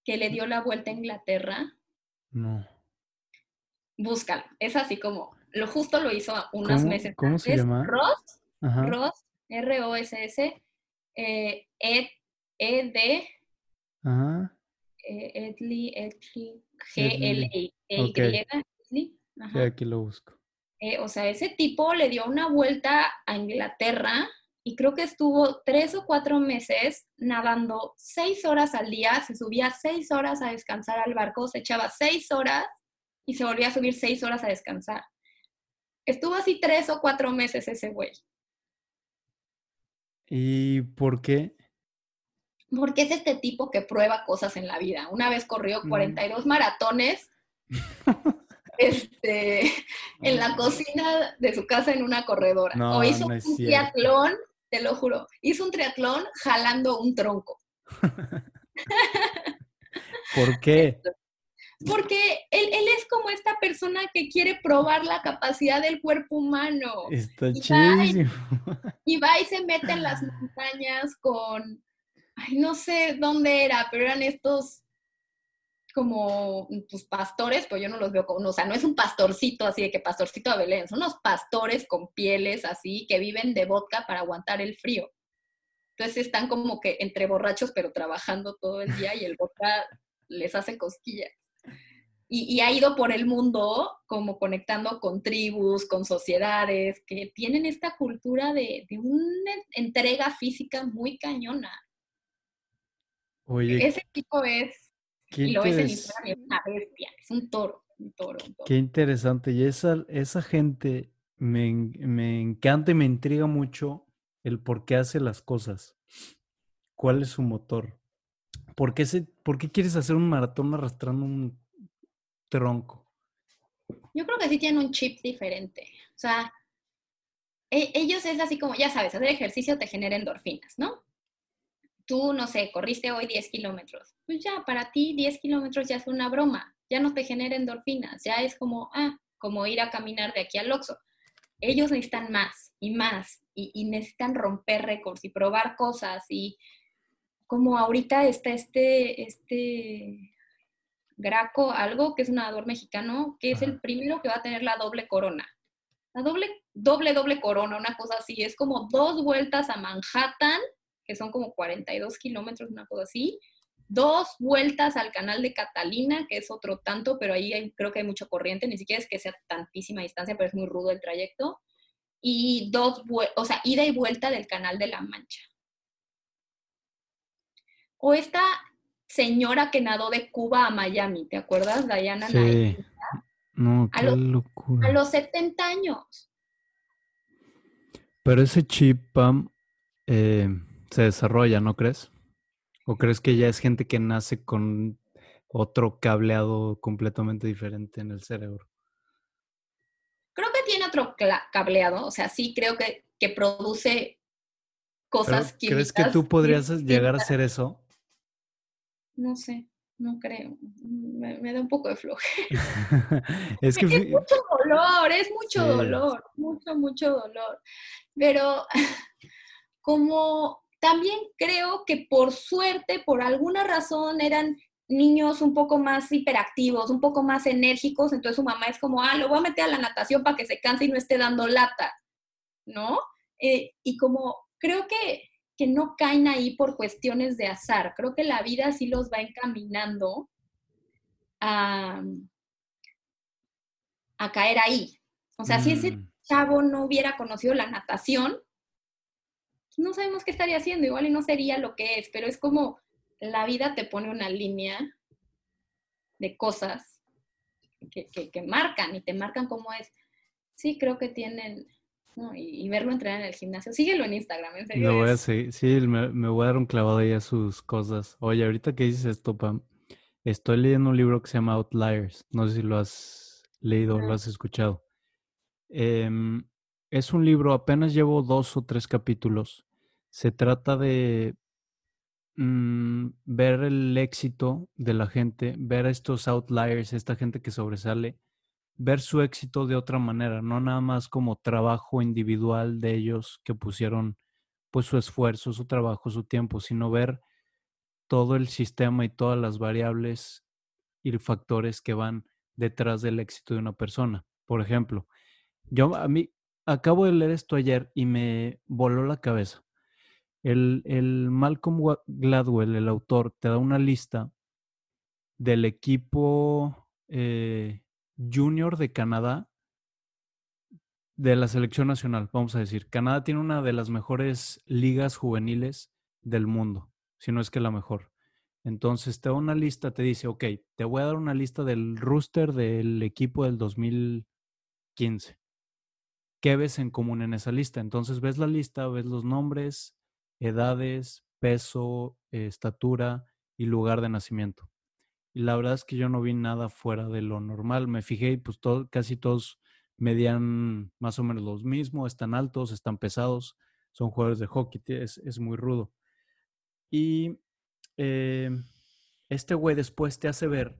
[SPEAKER 1] que le dio la vuelta a Inglaterra.
[SPEAKER 2] No.
[SPEAKER 1] Búscalo. Es así como, lo justo lo hizo unos meses
[SPEAKER 2] ¿Cómo se llama?
[SPEAKER 1] Ross, Ross, R-O-S-S, eh, Ed, E D,
[SPEAKER 2] Ajá.
[SPEAKER 1] Eh, Edley, Edley, G-L-E-Y.
[SPEAKER 2] Sí, aquí lo busco.
[SPEAKER 1] Eh, o sea, ese tipo le dio una vuelta a Inglaterra y creo que estuvo tres o cuatro meses nadando seis horas al día, se subía seis horas a descansar al barco, se echaba seis horas y se volvía a subir seis horas a descansar. Estuvo así tres o cuatro meses ese güey.
[SPEAKER 2] ¿Y por qué?
[SPEAKER 1] Porque es este tipo que prueba cosas en la vida. Una vez corrió 42 mm. maratones este, en la cocina de su casa en una corredora. o hizo un triatlón, te lo juro, hizo un triatlón jalando un tronco.
[SPEAKER 2] ¿Por qué?
[SPEAKER 1] Porque él, él, es como esta persona que quiere probar la capacidad del cuerpo humano.
[SPEAKER 2] Está y
[SPEAKER 1] y va y se mete en las montañas con, ay, no sé dónde era, pero eran estos como pues, pastores, pues yo no los veo como, o sea, no es un pastorcito así de que pastorcito de Belén, son unos pastores con pieles así que viven de vodka para aguantar el frío. Entonces están como que entre borrachos, pero trabajando todo el día y el vodka les hace cosquillas. Y, ha ido por el mundo como conectando con tribus, con sociedades que tienen esta cultura de, de una entrega física muy cañona.
[SPEAKER 2] Oye.
[SPEAKER 1] Ese tipo es y lo ves en Instagram es una bestia, es un toro, un toro, un toro.
[SPEAKER 2] Qué interesante. Y esa, esa gente me, me encanta y me intriga mucho el por qué hace las cosas. ¿Cuál es su motor? ¿Por qué, se, ¿Por qué quieres hacer un maratón arrastrando un tronco?
[SPEAKER 1] Yo creo que sí tienen un chip diferente. O sea, e, ellos es así como, ya sabes, hacer ejercicio te genera endorfinas, ¿no? Tú, no sé, corriste hoy 10 kilómetros. Pues ya, para ti 10 kilómetros ya es una broma, ya no te genera endorfinas, ya es como, ah, como ir a caminar de aquí al Oxxo. Ellos necesitan más y más y, y necesitan romper récords y probar cosas y como ahorita está este, este Graco, algo que es un nadador mexicano, que es el primero que va a tener la doble corona. La doble, doble, doble corona, una cosa así. Es como dos vueltas a Manhattan, que son como 42 kilómetros, una cosa así. Dos vueltas al canal de Catalina, que es otro tanto, pero ahí creo que hay mucha corriente, ni siquiera es que sea tantísima distancia, pero es muy rudo el trayecto. Y dos, o sea, ida y vuelta del canal de la Mancha. O esta señora que nadó de Cuba a Miami, ¿te acuerdas? Diana sí.
[SPEAKER 2] No, qué a locura.
[SPEAKER 1] A los 70 años.
[SPEAKER 2] Pero ese chip, Pam, eh, se desarrolla, ¿no crees? ¿O crees que ya es gente que nace con otro cableado completamente diferente en el cerebro?
[SPEAKER 1] Creo que tiene otro cableado, o sea, sí creo que, que produce cosas
[SPEAKER 2] químicas. ¿Crees que tú podrías llegar a hacer eso?
[SPEAKER 1] No sé no creo. Me, da un poco de floje.
[SPEAKER 2] es que
[SPEAKER 1] es mucho dolor, es mucho dolor, mucho, mucho dolor. Pero como también creo que por suerte, por alguna razón, eran niños un poco más hiperactivos, un poco más enérgicos, entonces su mamá es como, ah, lo voy a meter a la natación para que se canse y no esté dando lata, ¿no? Eh, y como creo que que no caen ahí por cuestiones de azar. Creo que la vida sí los va encaminando a, caer ahí. O sea, si ese mm. chavo no hubiera conocido la natación, no sabemos qué estaría haciendo, igual y no sería lo que es, pero es como la vida te pone una línea de cosas que, que marcan y te marcan cómo es. Sí, creo que tienen, y, verlo entrenar en el gimnasio. Síguelo en Instagram, en serio.
[SPEAKER 2] voy a seguir, sí, me, voy a dar un clavado ahí a sus cosas. Oye, ahorita que dices esto, Pam, estoy leyendo un libro que se llama Outliers. No sé si lo has leído o lo has escuchado. Em, es un libro, apenas llevo dos o tres capítulos. Se trata de mm, ver el éxito de la gente, ver a estos outliers, esta gente que sobresale ver su éxito de otra manera, no nada más como trabajo individual de ellos que pusieron pues su esfuerzo, su trabajo, su tiempo, sino ver todo el sistema y todas las variables y factores que van detrás del éxito de una persona. Por ejemplo, yo a mí acabo de leer esto ayer y me voló la cabeza. El, el Malcolm Gladwell, el autor, te da una lista del equipo eh, junior de Canadá de la selección nacional, vamos a decir. Canadá tiene una de las mejores ligas juveniles del mundo, si no es que la mejor. Entonces te da una lista, te dice, ok, te voy a dar una lista del rooster del equipo del 2015. ¿Qué ves en común en esa lista? Entonces ves la lista, ves los nombres, edades, peso, estatura y lugar de nacimiento. Y la verdad es que yo no vi nada fuera de lo normal. Me fijé y pues casi todos medían más o menos los mismos, están altos, están pesados, son jugadores de hockey, es, muy rudo. Y eh, este güey después te hace ver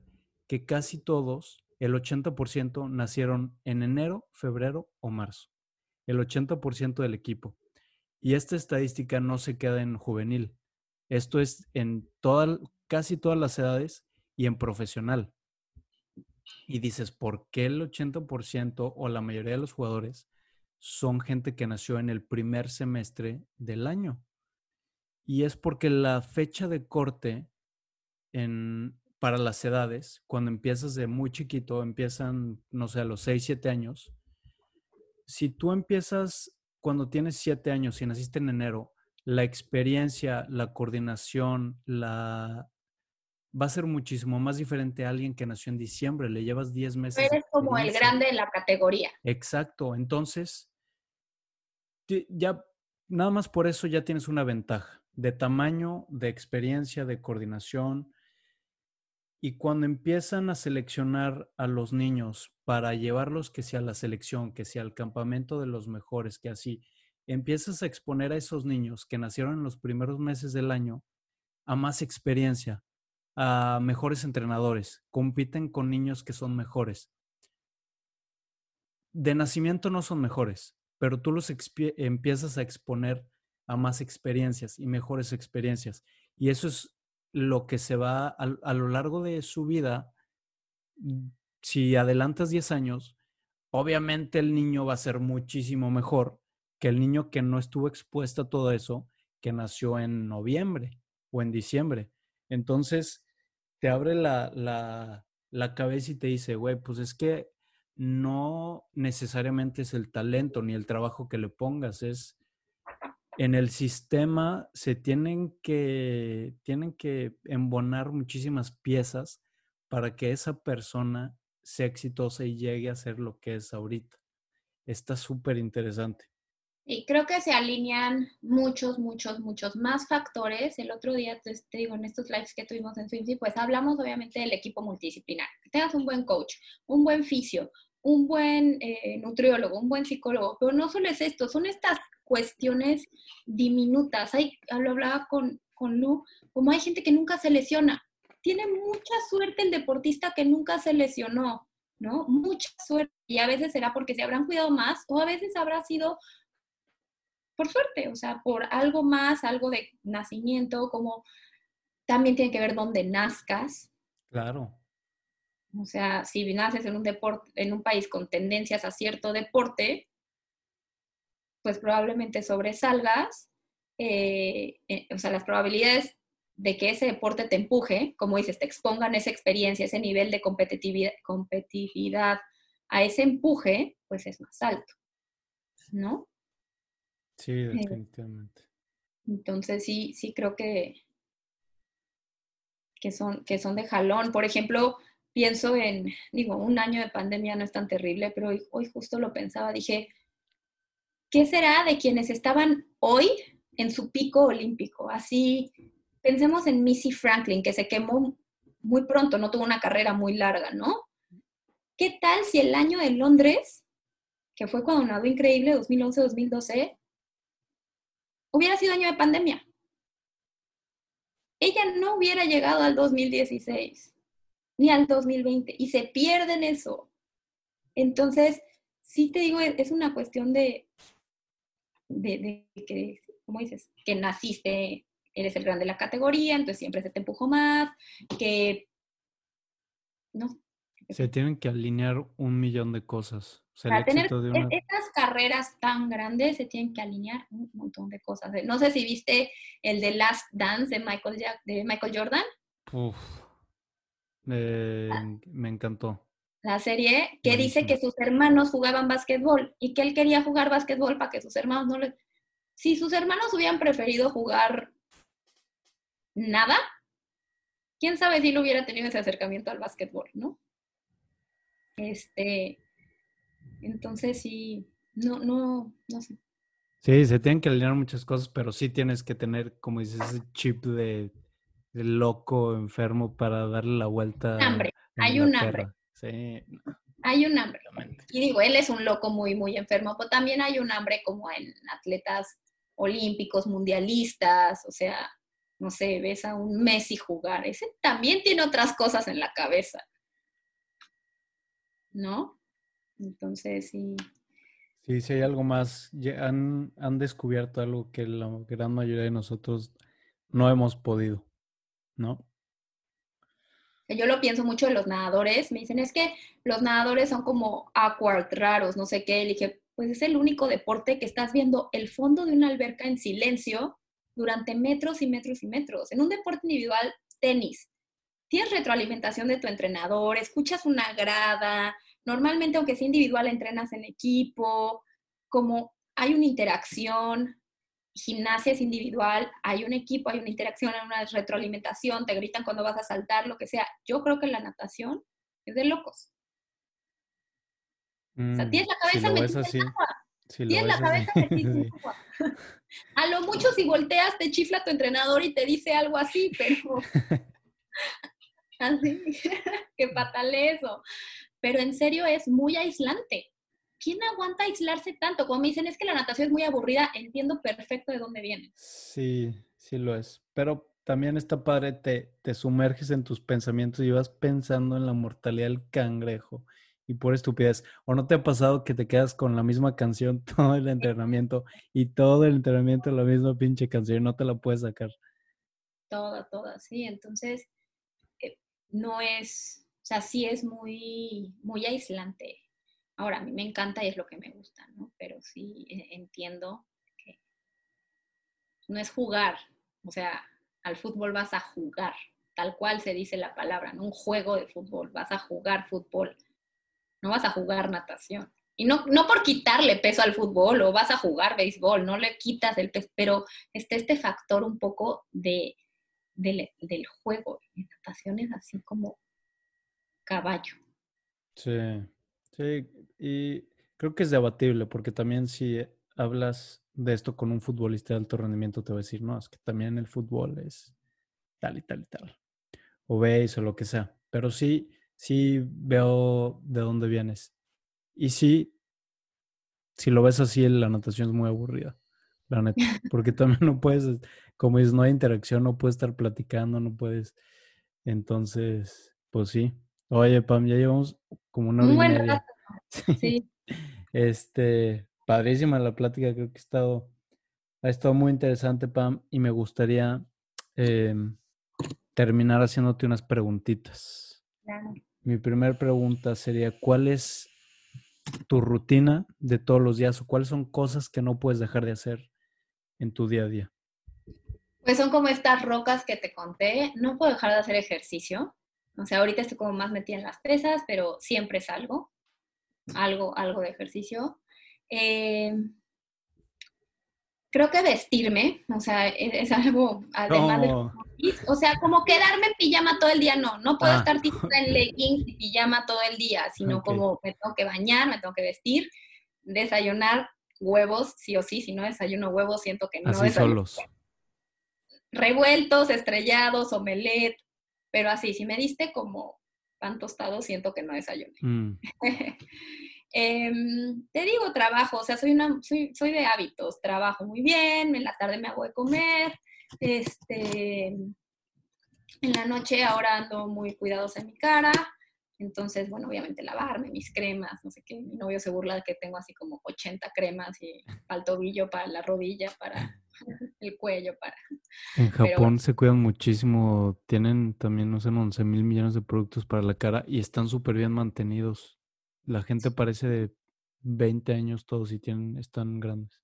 [SPEAKER 2] que casi todos, el 80% nacieron en enero, febrero o marzo. El 80% del equipo. Y esta estadística no se queda en juvenil. Esto es en casi todas las edades y en profesional. Y dices, ¿por qué el 80% o la mayoría de los jugadores son gente que nació en el primer semestre del año? Y es porque la fecha de corte en, para las edades, cuando empiezas de muy chiquito, empiezan, no sé, a los 6, 7 años. Si tú empiezas cuando tienes 7 años y naciste en enero, la experiencia, la coordinación, la va a ser muchísimo más diferente a alguien que nació en diciembre, le llevas 10 meses.
[SPEAKER 1] Eres como el grande de la categoría.
[SPEAKER 2] Exacto, entonces, ya, nada más por eso ya tienes una ventaja de tamaño, de experiencia, de coordinación. Y cuando empiezan a seleccionar a los niños para llevarlos que sea la selección, que sea al campamento de los mejores, que así, empiezas a exponer a esos niños que nacieron en los primeros meses del año a más experiencia, a mejores entrenadores, compiten con niños que son mejores. De nacimiento no son mejores, pero tú los empiezas a exponer a más experiencias y mejores experiencias. Y eso es lo que se va a, lo largo de su vida. Mm, si adelantas 10 años, obviamente el niño va a ser muchísimo mejor que el niño que no estuvo expuesto a todo eso, que nació en noviembre o en diciembre. Entonces, te abre la, la, la cabeza y te dice, güey, pues es que no necesariamente es el talento ni el trabajo que le pongas, es en el sistema se tienen que, tienen que embonar muchísimas piezas para que esa persona sea exitosa y llegue a ser lo que es ahorita. Está súper interesante.
[SPEAKER 1] Y creo que se alinean muchos, muchos, muchos más factores. El otro día, te, digo, en estos lives que tuvimos en Swimsy, pues hablamos obviamente del equipo multidisciplinar. Que tengas un buen coach, un buen fisio, un buen eh, nutriólogo, un buen psicólogo. Pero no solo es esto, son estas cuestiones diminutas. Hay, lo hablaba con, con Lu, como hay gente que nunca se lesiona. Tiene mucha suerte el deportista que nunca se lesionó, ¿no? Mucha suerte. Y a veces será porque se habrán cuidado más o a veces habrá sido por suerte, o sea, por algo más, algo de nacimiento, como también tiene que ver dónde nazcas.
[SPEAKER 2] Claro.
[SPEAKER 1] O sea, si naces en un deporte, en un país con tendencias a cierto deporte, pues probablemente sobresalgas. Eh, eh, o sea, las probabilidades de que ese deporte te empuje, como dices, te expongan esa experiencia, ese nivel de competitividad, competitividad a ese empuje, pues es más alto, ¿no?
[SPEAKER 2] Sí, eh, definitivamente.
[SPEAKER 1] Entonces sí, sí creo que, que, son, que son de jalón. Por ejemplo, pienso en, digo, un año de pandemia no es tan terrible, pero hoy, hoy justo lo pensaba, dije, ¿qué será de quienes estaban hoy en su pico olímpico? Así, pensemos en Missy Franklin, que se quemó muy pronto, no tuvo una carrera muy larga, ¿no? ¿Qué tal si el año de Londres, que fue cuando nadó increíble, 2011-2012, hubiera sido año de pandemia. Ella no hubiera llegado al 2016 ni al 2020 y se pierde en eso. Entonces, sí te digo, es una cuestión de, de, que, como dices, que naciste, eres el grande de la categoría, entonces siempre se te empujó más, que no.
[SPEAKER 2] Se tienen que alinear un millón de cosas.
[SPEAKER 1] Para tener e-, estas carreras tan grandes se tienen que alinear un montón de cosas. No sé si viste el de Last Dance de Michael, de Michael Jordan.
[SPEAKER 2] Uf, ah. me encantó.
[SPEAKER 1] La serie que dice que sus hermanos jugaban básquetbol y que él quería jugar básquetbol para que sus hermanos no le... Si sus hermanos hubieran preferido jugar nada, quién sabe si él hubiera tenido ese acercamiento al básquetbol, ¿no? Este, entonces sí, no, no, no sé.
[SPEAKER 2] Sí, se tienen que alinear muchas cosas, pero sí tienes que tener, como dices, ese chip de, loco, enfermo para darle la vuelta.
[SPEAKER 1] Hambre, hay un hambre. Sí. Hay un hambre. Y digo, él es un loco muy, muy enfermo, pero también hay un hambre como en atletas olímpicos, mundialistas, o sea, no sé, ves a un Messi jugar, ese también tiene otras cosas en la cabeza. ¿No? Entonces, sí.
[SPEAKER 2] Sí, si hay algo más, han, han descubierto algo que la gran mayoría de nosotros no hemos podido, ¿no?
[SPEAKER 1] Yo lo pienso mucho de los nadadores. Me dicen, es que los nadadores son como awkward, raros, no sé qué. Le dije, pues es el único deporte que estás viendo el fondo de una alberca en silencio durante metros y metros y metros. En un deporte individual, tenis, tienes retroalimentación de tu entrenador, escuchas una grada, Normalmente, aunque sea individual, entrenas en equipo, como hay una interacción. Gimnasia es individual, hay un equipo, hay una interacción, hay una retroalimentación, te gritan cuando vas a saltar, lo que sea. Yo creo que la natación es de locos. o sea, tienes la cabeza metida en agua. tienes la cabeza metida en agua. A lo mucho si volteas te chifla tu entrenador y te dice algo así, pero... así, que fatal eso. Pero en serio es muy aislante. ¿Quién aguanta aislarse tanto? Como me dicen, es que la natación es muy aburrida, entiendo perfecto de dónde viene.
[SPEAKER 2] Sí, sí lo es. Pero también está padre, te, te sumerges en tus pensamientos y vas pensando en la mortalidad del cangrejo y por estupidez. ¿O no te ha pasado que te quedas con la misma canción todo el entrenamiento y todo el entrenamiento la misma pinche canción y no te la puedes sacar?
[SPEAKER 1] Toda, toda, sí. Entonces, eh, no es, o sea, sí es muy, muy aislante Ahora, a mí me encanta y es lo que me gusta, ¿no? Pero sí eh, entiendo que no es jugar, o sea, al fútbol vas a jugar, tal cual se dice la palabra, ¿no? Un juego de fútbol, vas a jugar fútbol, no vas a jugar natación. Y no, no por quitarle peso al fútbol o vas a jugar béisbol, no le quitas el peso, pero está este factor un poco de, del, del juego. En natación es así como caballo.
[SPEAKER 2] Sí, Sí, y creo que es debatible porque también si hablas de esto con un futbolista de alto rendimiento te va a decir, no, es que también el fútbol es tal y tal y tal. O veis o lo que sea. Pero sí, sí veo de dónde vienes. Y sí, si lo ves así, la natación es muy aburrida, la neta. Porque también no puedes, como dices, no hay interacción, no puedes estar platicando, no puedes. Entonces, pues sí, Oye, Pam, ya llevamos como una hora y media.
[SPEAKER 1] Sí.
[SPEAKER 2] Este, padrísima la plática, creo que ha estado, ha estado muy interesante, Pam, y me gustaría em, terminar haciéndote unas preguntitas.
[SPEAKER 1] Claro.
[SPEAKER 2] Mi primera pregunta sería, ¿cuál es tu rutina de todos los días o cuáles son cosas que no puedes dejar de hacer en tu día a día?
[SPEAKER 1] Pues son como estas rocas que te conté. No puedo dejar de hacer ejercicio. O sea, ahorita estoy como más metida en las pesas, pero siempre salgo, algo, algo de ejercicio. Eh, creo que vestirme, o sea, e, es, algo, además de... O sea, como quedarme en pijama todo el día, no, no puedo ah. estar en leggings y pijama todo el día, sino como me tengo que bañar, me tengo que vestir, desayunar huevos, sí o sí, si no desayuno huevos, siento que no
[SPEAKER 2] Así solos.
[SPEAKER 1] Revueltos, estrellados, omelette, pero así, si me diste como pan tostado, siento que no desayuné. Mm. Em, te digo, trabajo, o sea, soy, una, soy, soy de hábitos, trabajo muy bien, en la tarde me hago de comer, este, en la noche ahora ando muy cuidadosa en mi cara, entonces, bueno, obviamente lavarme, mis cremas, no sé qué, mi novio se burla de que tengo así como 80 cremas y para el tobillo, para la rodilla, para el cuello para...
[SPEAKER 2] En Japón se cuidan muchísimo, tienen también, no sé, 11 mil millones de productos para la cara y están súper bien mantenidos. La gente parece de 20 años todos y tienen, están grandes.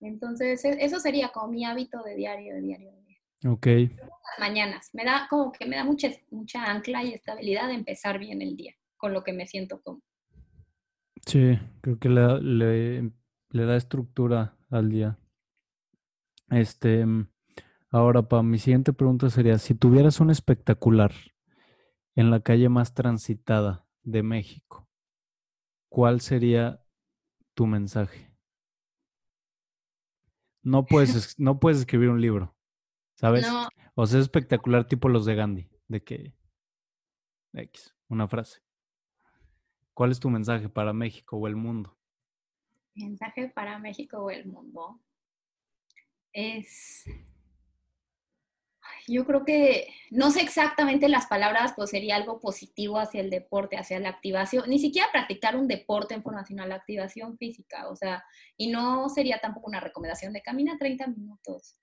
[SPEAKER 1] Entonces, e, eso sería como mi hábito de diario, de diario, de diario.
[SPEAKER 2] Ok.
[SPEAKER 1] Las mañanas, me da como que me da mucha, mucha ancla y estabilidad de empezar bien el día, con lo que me siento como.
[SPEAKER 2] Sí, creo que le, le da estructura al día. Este, ahora, para mi siguiente pregunta sería, si tuvieras un espectacular en la calle más transitada de México, ¿cuál sería tu mensaje? No puedes, no puedes escribir un libro, ¿sabes? O sea, es espectacular tipo los de Gandhi, de que X, una frase. ¿Cuál es tu mensaje para México o el mundo?
[SPEAKER 1] Mensaje para México o el mundo es, yo creo que, no sé exactamente las palabras, pues sería algo positivo hacia el deporte, hacia la activación, ni siquiera practicar un deporte en forma, sino la activación física, o sea, y no sería tampoco una recomendación de camina 30 minutos.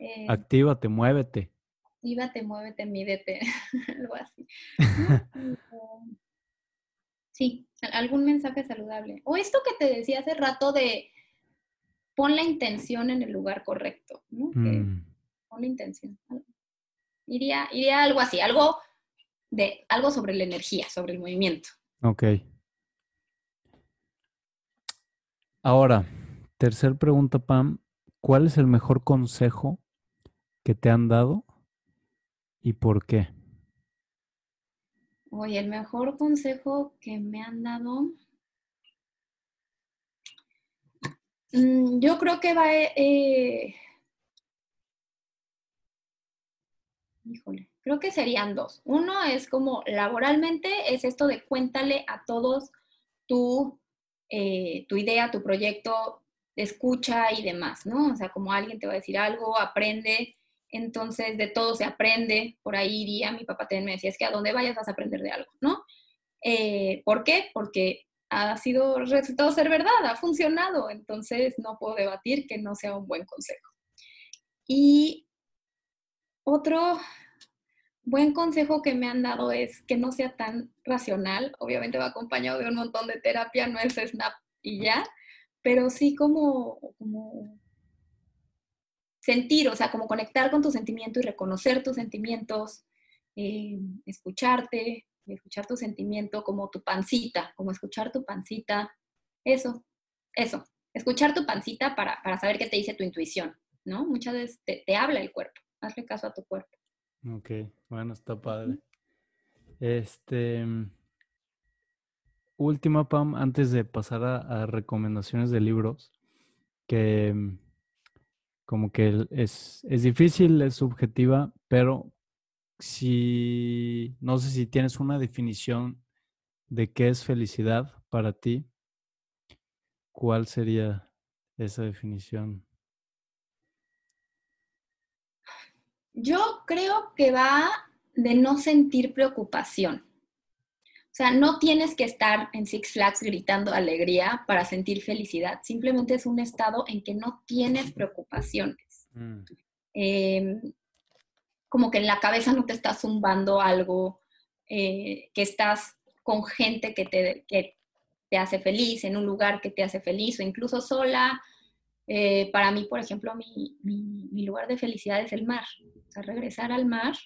[SPEAKER 2] Eh, Actívate, muévete.
[SPEAKER 1] Actívate, muévete, mídete, algo así. sí, algún mensaje saludable. O esto que te decía hace rato de pon la intención en el lugar correcto, ¿no? Mm. Pon la intención. Iría, iría algo así, algo, de, algo sobre la energía, sobre el movimiento.
[SPEAKER 2] Ok. Ahora, tercer pregunta, Pam. ¿cuál es el mejor consejo que te han dado y por qué?
[SPEAKER 1] Oye, el mejor consejo que me han dado. Mm, yo creo que va. Eh, híjole, creo que serían dos. Uno es como laboralmente, es esto de cuéntale a todos tu, eh, tu idea, tu proyecto, escucha y demás, ¿no? O sea, como alguien te va a decir algo, aprende entonces, de todo se aprende. Por ahí iría, mi papá también me decía, es que a donde vayas vas a aprender de algo, ¿no? Eh, ¿Por qué? Porque ha sido resultado ser verdad, ha funcionado. Entonces, no puedo debatir que no sea un buen consejo. Y otro buen consejo que me han dado es que no sea tan racional. Obviamente va acompañado de un montón de terapia, no es snap y ya, pero sí como, como sentir, o sea, como conectar con tu sentimiento y reconocer tus sentimientos, eh, escucharte, escuchar tu sentimiento como tu pancita, como escuchar tu pancita, eso, eso, escuchar tu pancita para, saber qué te dice tu intuición, ¿no? Muchas veces te, habla el cuerpo, hazle caso a tu cuerpo.
[SPEAKER 2] Ok, bueno, está padre. Este, última, Pam, antes de pasar a recomendaciones de libros, que como que es, es difícil, es subjetiva, pero si, no sé si tienes una definición de qué es felicidad para ti, ¿cuál sería esa definición?
[SPEAKER 1] Yo creo que va de no sentir preocupación. O sea, no tienes que estar en Six Flags gritando alegría para sentir felicidad. Simplemente es un estado en que no tienes preocupaciones. Mm. Em, como que en la cabeza no te está zumbando algo, eh, que estás con gente que te, que te hace feliz, en un lugar que te hace feliz o incluso sola. Eh, para mí, por ejemplo, mi, mi, lugar de felicidad es el mar. O sea, regresar al mar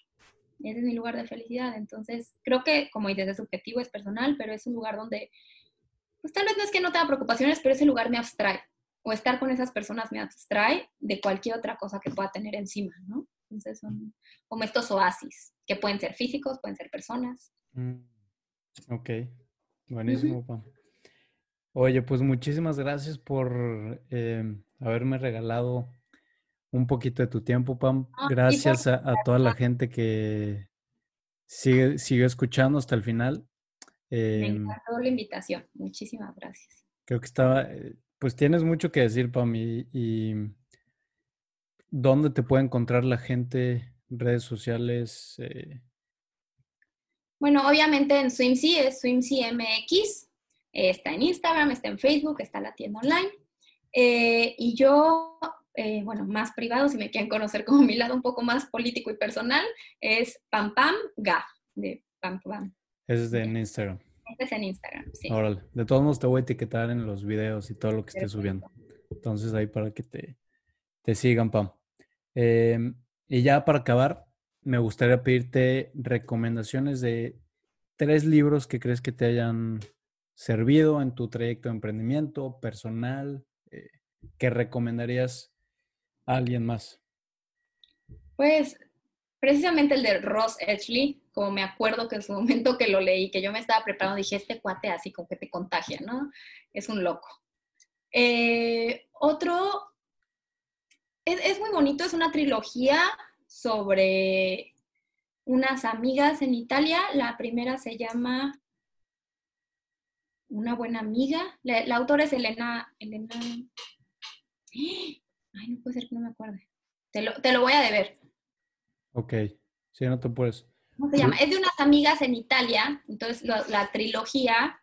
[SPEAKER 1] ese es mi lugar de felicidad. Entonces, creo que, como dices, es subjetivo, es personal, pero es un lugar donde, pues tal vez no es que no tenga preocupaciones, pero ese lugar me abstrae. O estar con esas personas me abstrae de cualquier otra cosa que pueda tener encima, ¿no? Entonces, son como estos oasis, que pueden ser físicos, pueden ser personas. Mm,
[SPEAKER 2] ok, buenísimo, Oye, pues muchísimas gracias por eh, haberme regalado un poquito de tu tiempo, Pam. Ah, Gracias a, toda la gente que sigue, sigue escuchando hasta el final.
[SPEAKER 1] Me em, encantó la invitación. Muchísimas gracias.
[SPEAKER 2] Creo que estaba, eh, pues tienes mucho que decir, Pam, y, ¿dónde te puede encontrar la gente? Redes sociales. Eh?
[SPEAKER 1] Bueno, obviamente en Swimsy es Swimsy MX. está en Instagram, está en Facebook, está la tienda online. Eh, y yo eh, bueno, más privado, si me quieren conocer como mi lado un poco más político y personal, es Pam Pam Ga, de Pam Pam.
[SPEAKER 2] Ese es en Instagram.
[SPEAKER 1] Ese es en Instagram, sí.
[SPEAKER 2] Órale. De todos modos te voy a etiquetar en los videos y todo lo que esté subiendo. Entonces ahí para que te, te sigan, Pam. Em, y ya para acabar, me gustaría pedirte recomendaciones de tres libros que crees que te hayan servido en tu trayecto de emprendimiento personal, eh, que recomendarías alguien más?
[SPEAKER 1] Pues precisamente el de Ross Edgley, como me acuerdo que en su momento que lo leí, que yo me estaba preparando, dije, este cuate así como que te contagia, ¿no? Es un loco. Eh, otro, es, muy bonito, es una trilogía sobre unas amigas en Italia. La primera se llama Una buena amiga. La, la autora es Elena, Elena, Ay, no puede ser que no me acuerde. Te lo, te lo voy a deber.
[SPEAKER 2] Ok, sí, no te puedes.
[SPEAKER 1] ¿Cómo se llama? Es de unas amigas en Italia, entonces la trilogía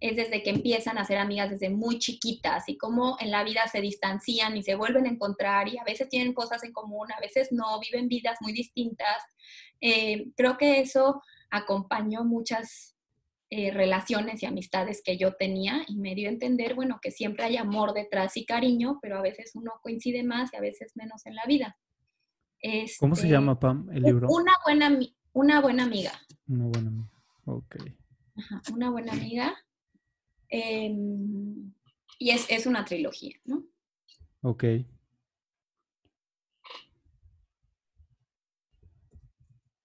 [SPEAKER 1] es desde que empiezan a ser amigas desde muy chiquitas y cómo en la vida se distancian y se vuelven a encontrar y a veces tienen cosas en común, a veces no, viven vidas muy distintas. Eh, creo que eso acompañó muchas eh, relaciones y amistades que yo tenía y me dio a entender, bueno, que siempre hay amor detrás y cariño, pero a veces uno coincide más y a veces menos en la vida.
[SPEAKER 2] ¿Cómo se este, llama, Pam, el libro?
[SPEAKER 1] Una buena, una buena amiga.
[SPEAKER 2] Una buena amiga, ok.
[SPEAKER 1] una buena amiga. Em, y es, es, una trilogía, ¿no?
[SPEAKER 2] Ok.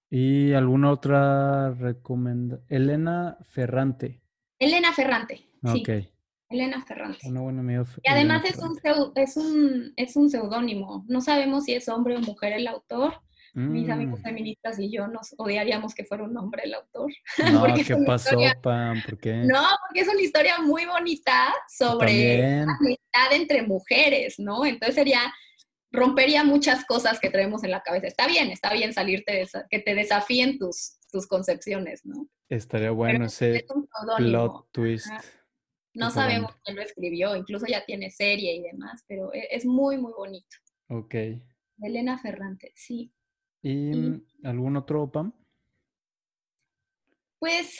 [SPEAKER 2] ¿Y alguna otra recomendación? Elena Ferrante.
[SPEAKER 1] Elena Ferrante. Sí.
[SPEAKER 2] Ok.
[SPEAKER 1] Elena Ferrante.
[SPEAKER 2] Una buena amiga.
[SPEAKER 1] Y además es un, es, un, es un seudónimo. No sabemos si es hombre o mujer el autor. Mis amigos
[SPEAKER 2] Mm.
[SPEAKER 1] feministas y yo nos odiaríamos que fuera un hombre el autor.
[SPEAKER 2] No,
[SPEAKER 1] porque
[SPEAKER 2] ¿qué pasó,
[SPEAKER 1] historia-
[SPEAKER 2] Pam? ¿Por qué?
[SPEAKER 1] No, porque es una historia muy bonita sobre la amistad entre mujeres, ¿no? Entonces sería, rompería muchas cosas que traemos en la cabeza. Está bien, está bien salirte de esa- que te desafíen tus, tus concepciones, ¿no?
[SPEAKER 2] Estaría bueno
[SPEAKER 1] Pero
[SPEAKER 2] ese
[SPEAKER 1] es un
[SPEAKER 2] plot twist.
[SPEAKER 1] Ajá. No sabemos quién lo escribió, incluso ya tiene serie y demás, pero e- es muy, muy bonito.
[SPEAKER 2] Ok.
[SPEAKER 1] Elena Ferrante, sí.
[SPEAKER 2] ¿Y
[SPEAKER 1] Y-
[SPEAKER 2] algún otro, Pam?
[SPEAKER 1] Pues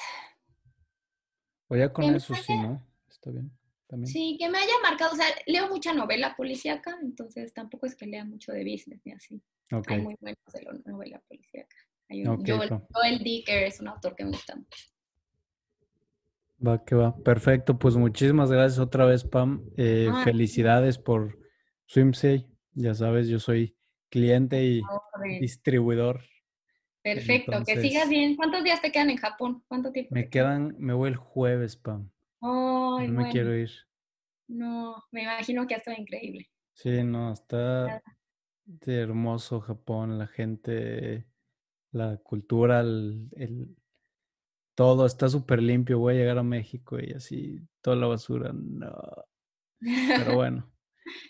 [SPEAKER 2] O ya con eso sí, ¿no? Está bien. También.
[SPEAKER 1] sí, que me haya marcado, o sea, leo mucha novela policíaca, entonces tampoco es que lea mucho de business ni así. Hay muy buenos de la novela policíaca. Hay un,
[SPEAKER 2] Ok,
[SPEAKER 1] Joel, Dicker es un autor que me gusta mucho.
[SPEAKER 2] Va que va. Perfecto. Pues muchísimas gracias otra vez, Pam. Eh,
[SPEAKER 1] Ay.
[SPEAKER 2] felicidades por Swimsay. Ya sabes, yo soy cliente y distribuidor.
[SPEAKER 1] Perfecto, que sigas bien. ¿Cuántos días te quedan en Japón? ¿Cuánto tiempo?
[SPEAKER 2] Me quedan, me voy el jueves, Pam.
[SPEAKER 1] Ay,
[SPEAKER 2] No me
[SPEAKER 1] bueno.
[SPEAKER 2] quiero ir.
[SPEAKER 1] No, me imagino que ha estado increíble.
[SPEAKER 2] Sí, no, está de hermoso Japón, la gente, la cultura, el, el- todo está súper limpio. Voy a llegar a México y así, toda la basura, no. Pero bueno,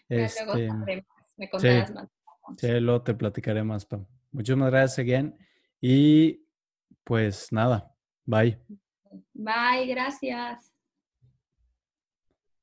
[SPEAKER 1] luego
[SPEAKER 2] este,
[SPEAKER 1] sabremos, me contarás más.
[SPEAKER 2] sí, luego te platicaré más, Pam. Muchísimas gracias again y pues nada, bye.
[SPEAKER 1] Bye, gracias.